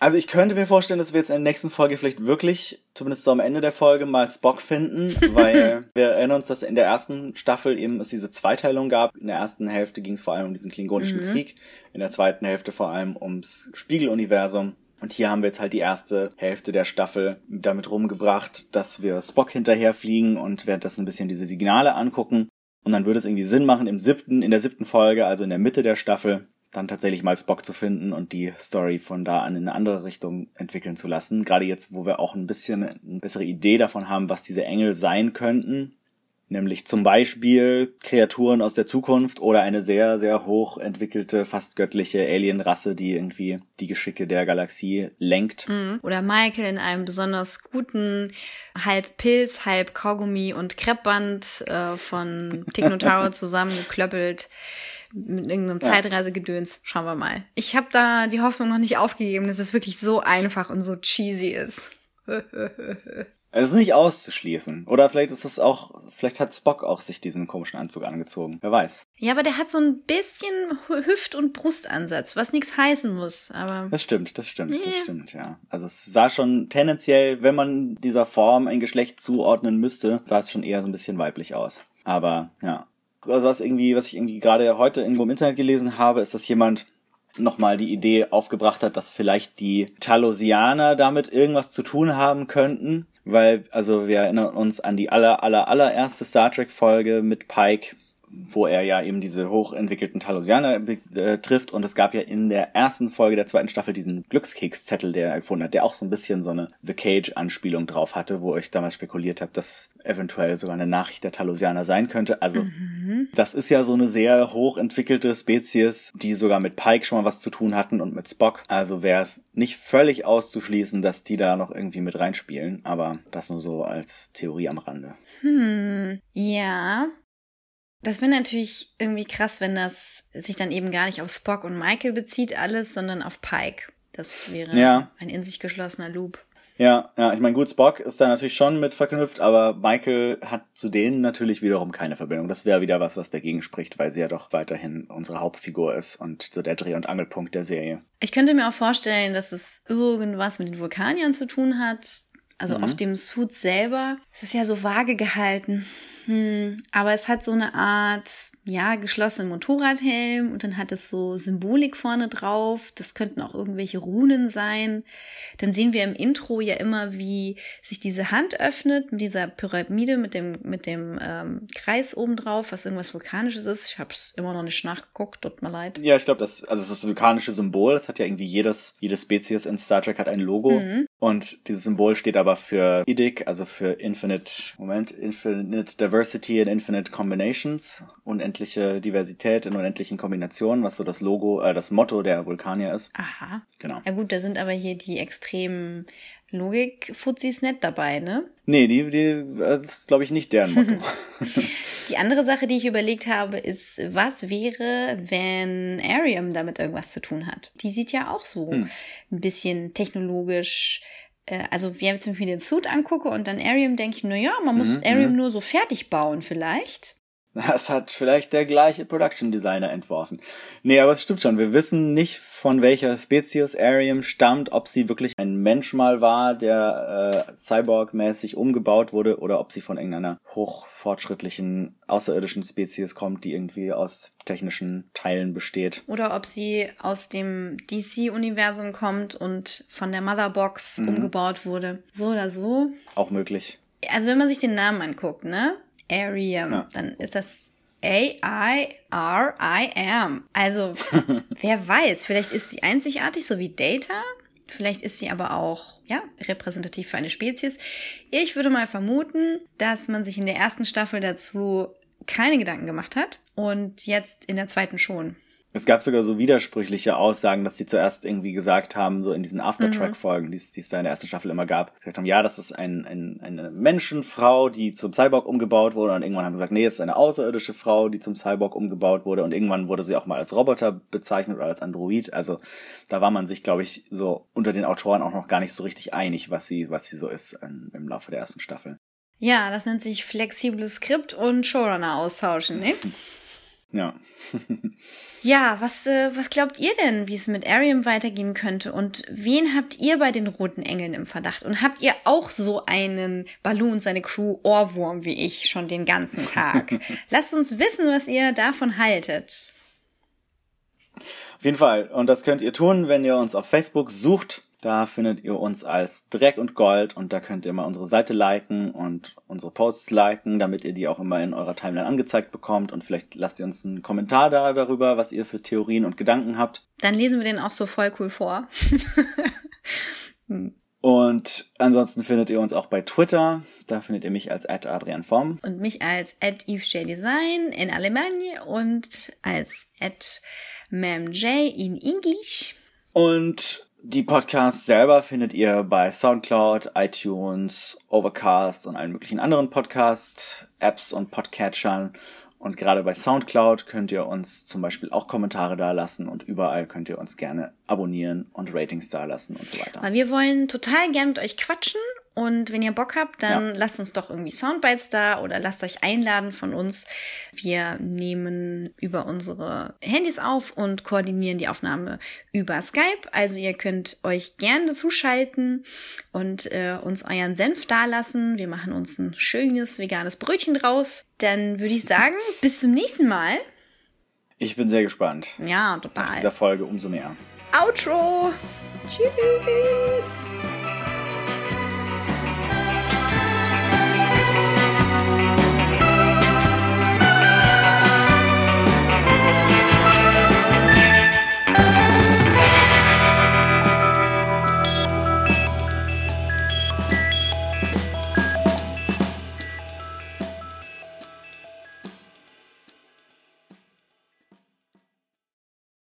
Also ich könnte mir vorstellen, dass wir jetzt in der nächsten Folge vielleicht wirklich, zumindest so am Ende der Folge, mal Spock finden, weil wir erinnern uns, dass in der ersten Staffel eben es diese Zweiteilung gab. In der ersten Hälfte ging es vor allem um diesen klingonischen mhm. Krieg, in der zweiten Hälfte vor allem ums Spiegeluniversum. Und hier haben wir jetzt halt die erste Hälfte der Staffel damit rumgebracht, dass wir Spock hinterherfliegen und währenddessen ein bisschen diese Signale angucken. Und dann würde es irgendwie Sinn machen, im siebten, in der siebten Folge, also in der Mitte der Staffel, dann tatsächlich mal Spock zu finden und die Story von da an in eine andere Richtung entwickeln zu lassen. Gerade jetzt, wo wir auch ein bisschen eine bessere Idee davon haben, was diese Engel sein könnten nämlich zum Beispiel Kreaturen aus der Zukunft oder eine sehr, sehr hoch entwickelte, fast göttliche Alienrasse, die irgendwie die Geschicke der Galaxie lenkt. Mhm. Oder Michael in einem besonders guten halb Pilz, halb Kaugummi und Kreppband äh, von Technotaro zusammengeklöppelt mit irgendeinem ja. Zeitreisegedöns. Schauen wir mal. Ich habe da die Hoffnung noch nicht aufgegeben, dass es wirklich so einfach und so cheesy ist. Es ist nicht auszuschließen. Oder vielleicht ist es auch, vielleicht hat Spock auch sich diesen komischen Anzug angezogen. Wer weiß. Ja, aber der hat so ein bisschen Hüft- und Brustansatz, was nichts heißen muss. Aber das stimmt, das stimmt, yeah. das stimmt, ja. Also es sah schon tendenziell, wenn man dieser Form ein Geschlecht zuordnen müsste, sah es schon eher so ein bisschen weiblich aus. Aber ja. Also was irgendwie, was ich irgendwie gerade heute irgendwo im Internet gelesen habe, ist, dass jemand nochmal die Idee aufgebracht hat, dass vielleicht die Talosianer damit irgendwas zu tun haben könnten. Weil, also wir erinnern uns an die aller, aller, allererste Star Trek Folge mit Pike, wo er ja eben diese hochentwickelten Talosianer äh, trifft. Und es gab ja in der ersten Folge der zweiten Staffel diesen Glückskekszettel, der er gefunden hat, der auch so ein bisschen so eine The Cage-Anspielung drauf hatte, wo ich damals spekuliert habe, dass es eventuell sogar eine Nachricht der Talosianer sein könnte. Also mhm. das ist ja so eine sehr hochentwickelte Spezies, die sogar mit Pike schon mal was zu tun hatten und mit Spock. Also wäre es nicht völlig auszuschließen, dass die da noch irgendwie mit reinspielen. Aber das nur so als Theorie am Rande. Hm, ja. Das wäre natürlich irgendwie krass, wenn das sich dann eben gar nicht auf Spock und Michael bezieht alles, sondern auf Pike. Das wäre ja. ein in sich geschlossener Loop. Ja, ja, ich meine, gut, Spock ist da natürlich schon mit verknüpft, aber Michael hat zu denen natürlich wiederum keine Verbindung. Das wäre wieder was, was dagegen spricht, weil sie ja doch weiterhin unsere Hauptfigur ist und so der Dreh- und Angelpunkt der Serie. Ich könnte mir auch vorstellen, dass es irgendwas mit den Vulkaniern zu tun hat. Also mhm. auf dem Suit selber. Es ist ja so vage gehalten. Hm, aber es hat so eine Art, ja, geschlossenen Motorradhelm und dann hat es so Symbolik vorne drauf. Das könnten auch irgendwelche Runen sein. Dann sehen wir im Intro ja immer, wie sich diese Hand öffnet mit dieser Pyramide, mit dem, mit dem ähm, Kreis oben drauf, was irgendwas Vulkanisches ist. Ich habe es immer noch nicht nachgeguckt, tut mir leid. Ja, ich glaube, das, also das vulkanische Symbol. Das hat ja irgendwie jedes, jede Spezies in Star Trek hat ein Logo. Mhm. Und dieses Symbol steht aber für IDIC, also für Infinite, Moment, Infinite Diversity in Infinite Combinations, unendliche Diversität in unendlichen Kombinationen, was so das Logo, äh, das Motto der Vulkanier ist. Aha. Genau. Ja gut, da sind aber hier die extremen Logik-Fuzis nicht dabei, ne? Nee, die, die, das ist, glaube ich, nicht deren Motto. die andere Sache, die ich überlegt habe, ist, was wäre, wenn Arium damit irgendwas zu tun hat? Die sieht ja auch so hm. ein bisschen technologisch äh, also wenn ich mir den Suit angucke und dann Arium denke ich, na ja, man muss mhm, Arium mhm. nur so fertig bauen vielleicht. Das hat vielleicht der gleiche Production Designer entworfen. Nee, aber es stimmt schon. Wir wissen nicht, von welcher Spezies Arium stammt, ob sie wirklich ein Mensch mal war, der äh, Cyborg-mäßig umgebaut wurde, oder ob sie von irgendeiner hochfortschrittlichen außerirdischen Spezies kommt, die irgendwie aus technischen Teilen besteht. Oder ob sie aus dem DC-Universum kommt und von der Motherbox mhm. umgebaut wurde. So oder so. Auch möglich. Also wenn man sich den Namen anguckt, ne? Arium, ja. dann ist das A-I-R-I-M. Also, wer weiß, vielleicht ist sie einzigartig, so wie Data. Vielleicht ist sie aber auch, ja, repräsentativ für eine Spezies. Ich würde mal vermuten, dass man sich in der ersten Staffel dazu keine Gedanken gemacht hat und jetzt in der zweiten schon. Es gab sogar so widersprüchliche Aussagen, dass sie zuerst irgendwie gesagt haben, so in diesen Aftertrack-Folgen, die es da in der ersten Staffel immer gab, gesagt haben, ja, das ist ein, ein, eine Menschenfrau, die zum Cyborg umgebaut wurde und irgendwann haben gesagt, nee, es ist eine außerirdische Frau, die zum Cyborg umgebaut wurde und irgendwann wurde sie auch mal als Roboter bezeichnet oder als Android. Also da war man sich, glaube ich, so unter den Autoren auch noch gar nicht so richtig einig, was sie, was sie so ist in, im Laufe der ersten Staffel. Ja, das nennt sich flexibles Skript und Showrunner austauschen, ne? Ja. ja, was, äh, was glaubt ihr denn, wie es mit Arium weitergehen könnte? Und wen habt ihr bei den Roten Engeln im Verdacht? Und habt ihr auch so einen Balloon, seine Crew Ohrwurm wie ich schon den ganzen Tag? Lasst uns wissen, was ihr davon haltet. Auf jeden Fall. Und das könnt ihr tun, wenn ihr uns auf Facebook sucht da findet ihr uns als Dreck und Gold und da könnt ihr mal unsere Seite liken und unsere Posts liken, damit ihr die auch immer in eurer Timeline angezeigt bekommt und vielleicht lasst ihr uns einen Kommentar da darüber, was ihr für Theorien und Gedanken habt. Dann lesen wir den auch so voll cool vor. hm. Und ansonsten findet ihr uns auch bei Twitter. Da findet ihr mich als Adrian Form. Und mich als Design in Alemannia und als MamJ in English. Und die Podcasts selber findet ihr bei SoundCloud, iTunes, Overcast und allen möglichen anderen Podcast-Apps und Podcatchern. Und gerade bei SoundCloud könnt ihr uns zum Beispiel auch Kommentare dalassen und überall könnt ihr uns gerne abonnieren und Ratings dalassen und so weiter. Wir wollen total gern mit euch quatschen und wenn ihr Bock habt, dann ja. lasst uns doch irgendwie Soundbites da oder lasst euch einladen von uns. Wir nehmen über unsere Handys auf und koordinieren die Aufnahme über Skype. Also ihr könnt euch gerne dazuschalten und äh, uns euren Senf dalassen. Wir machen uns ein schönes veganes Brötchen draus. Dann würde ich sagen, bis zum nächsten Mal. Ich bin sehr gespannt. Ja, total. Nach dieser Folge umso mehr. Outro. Tschüss.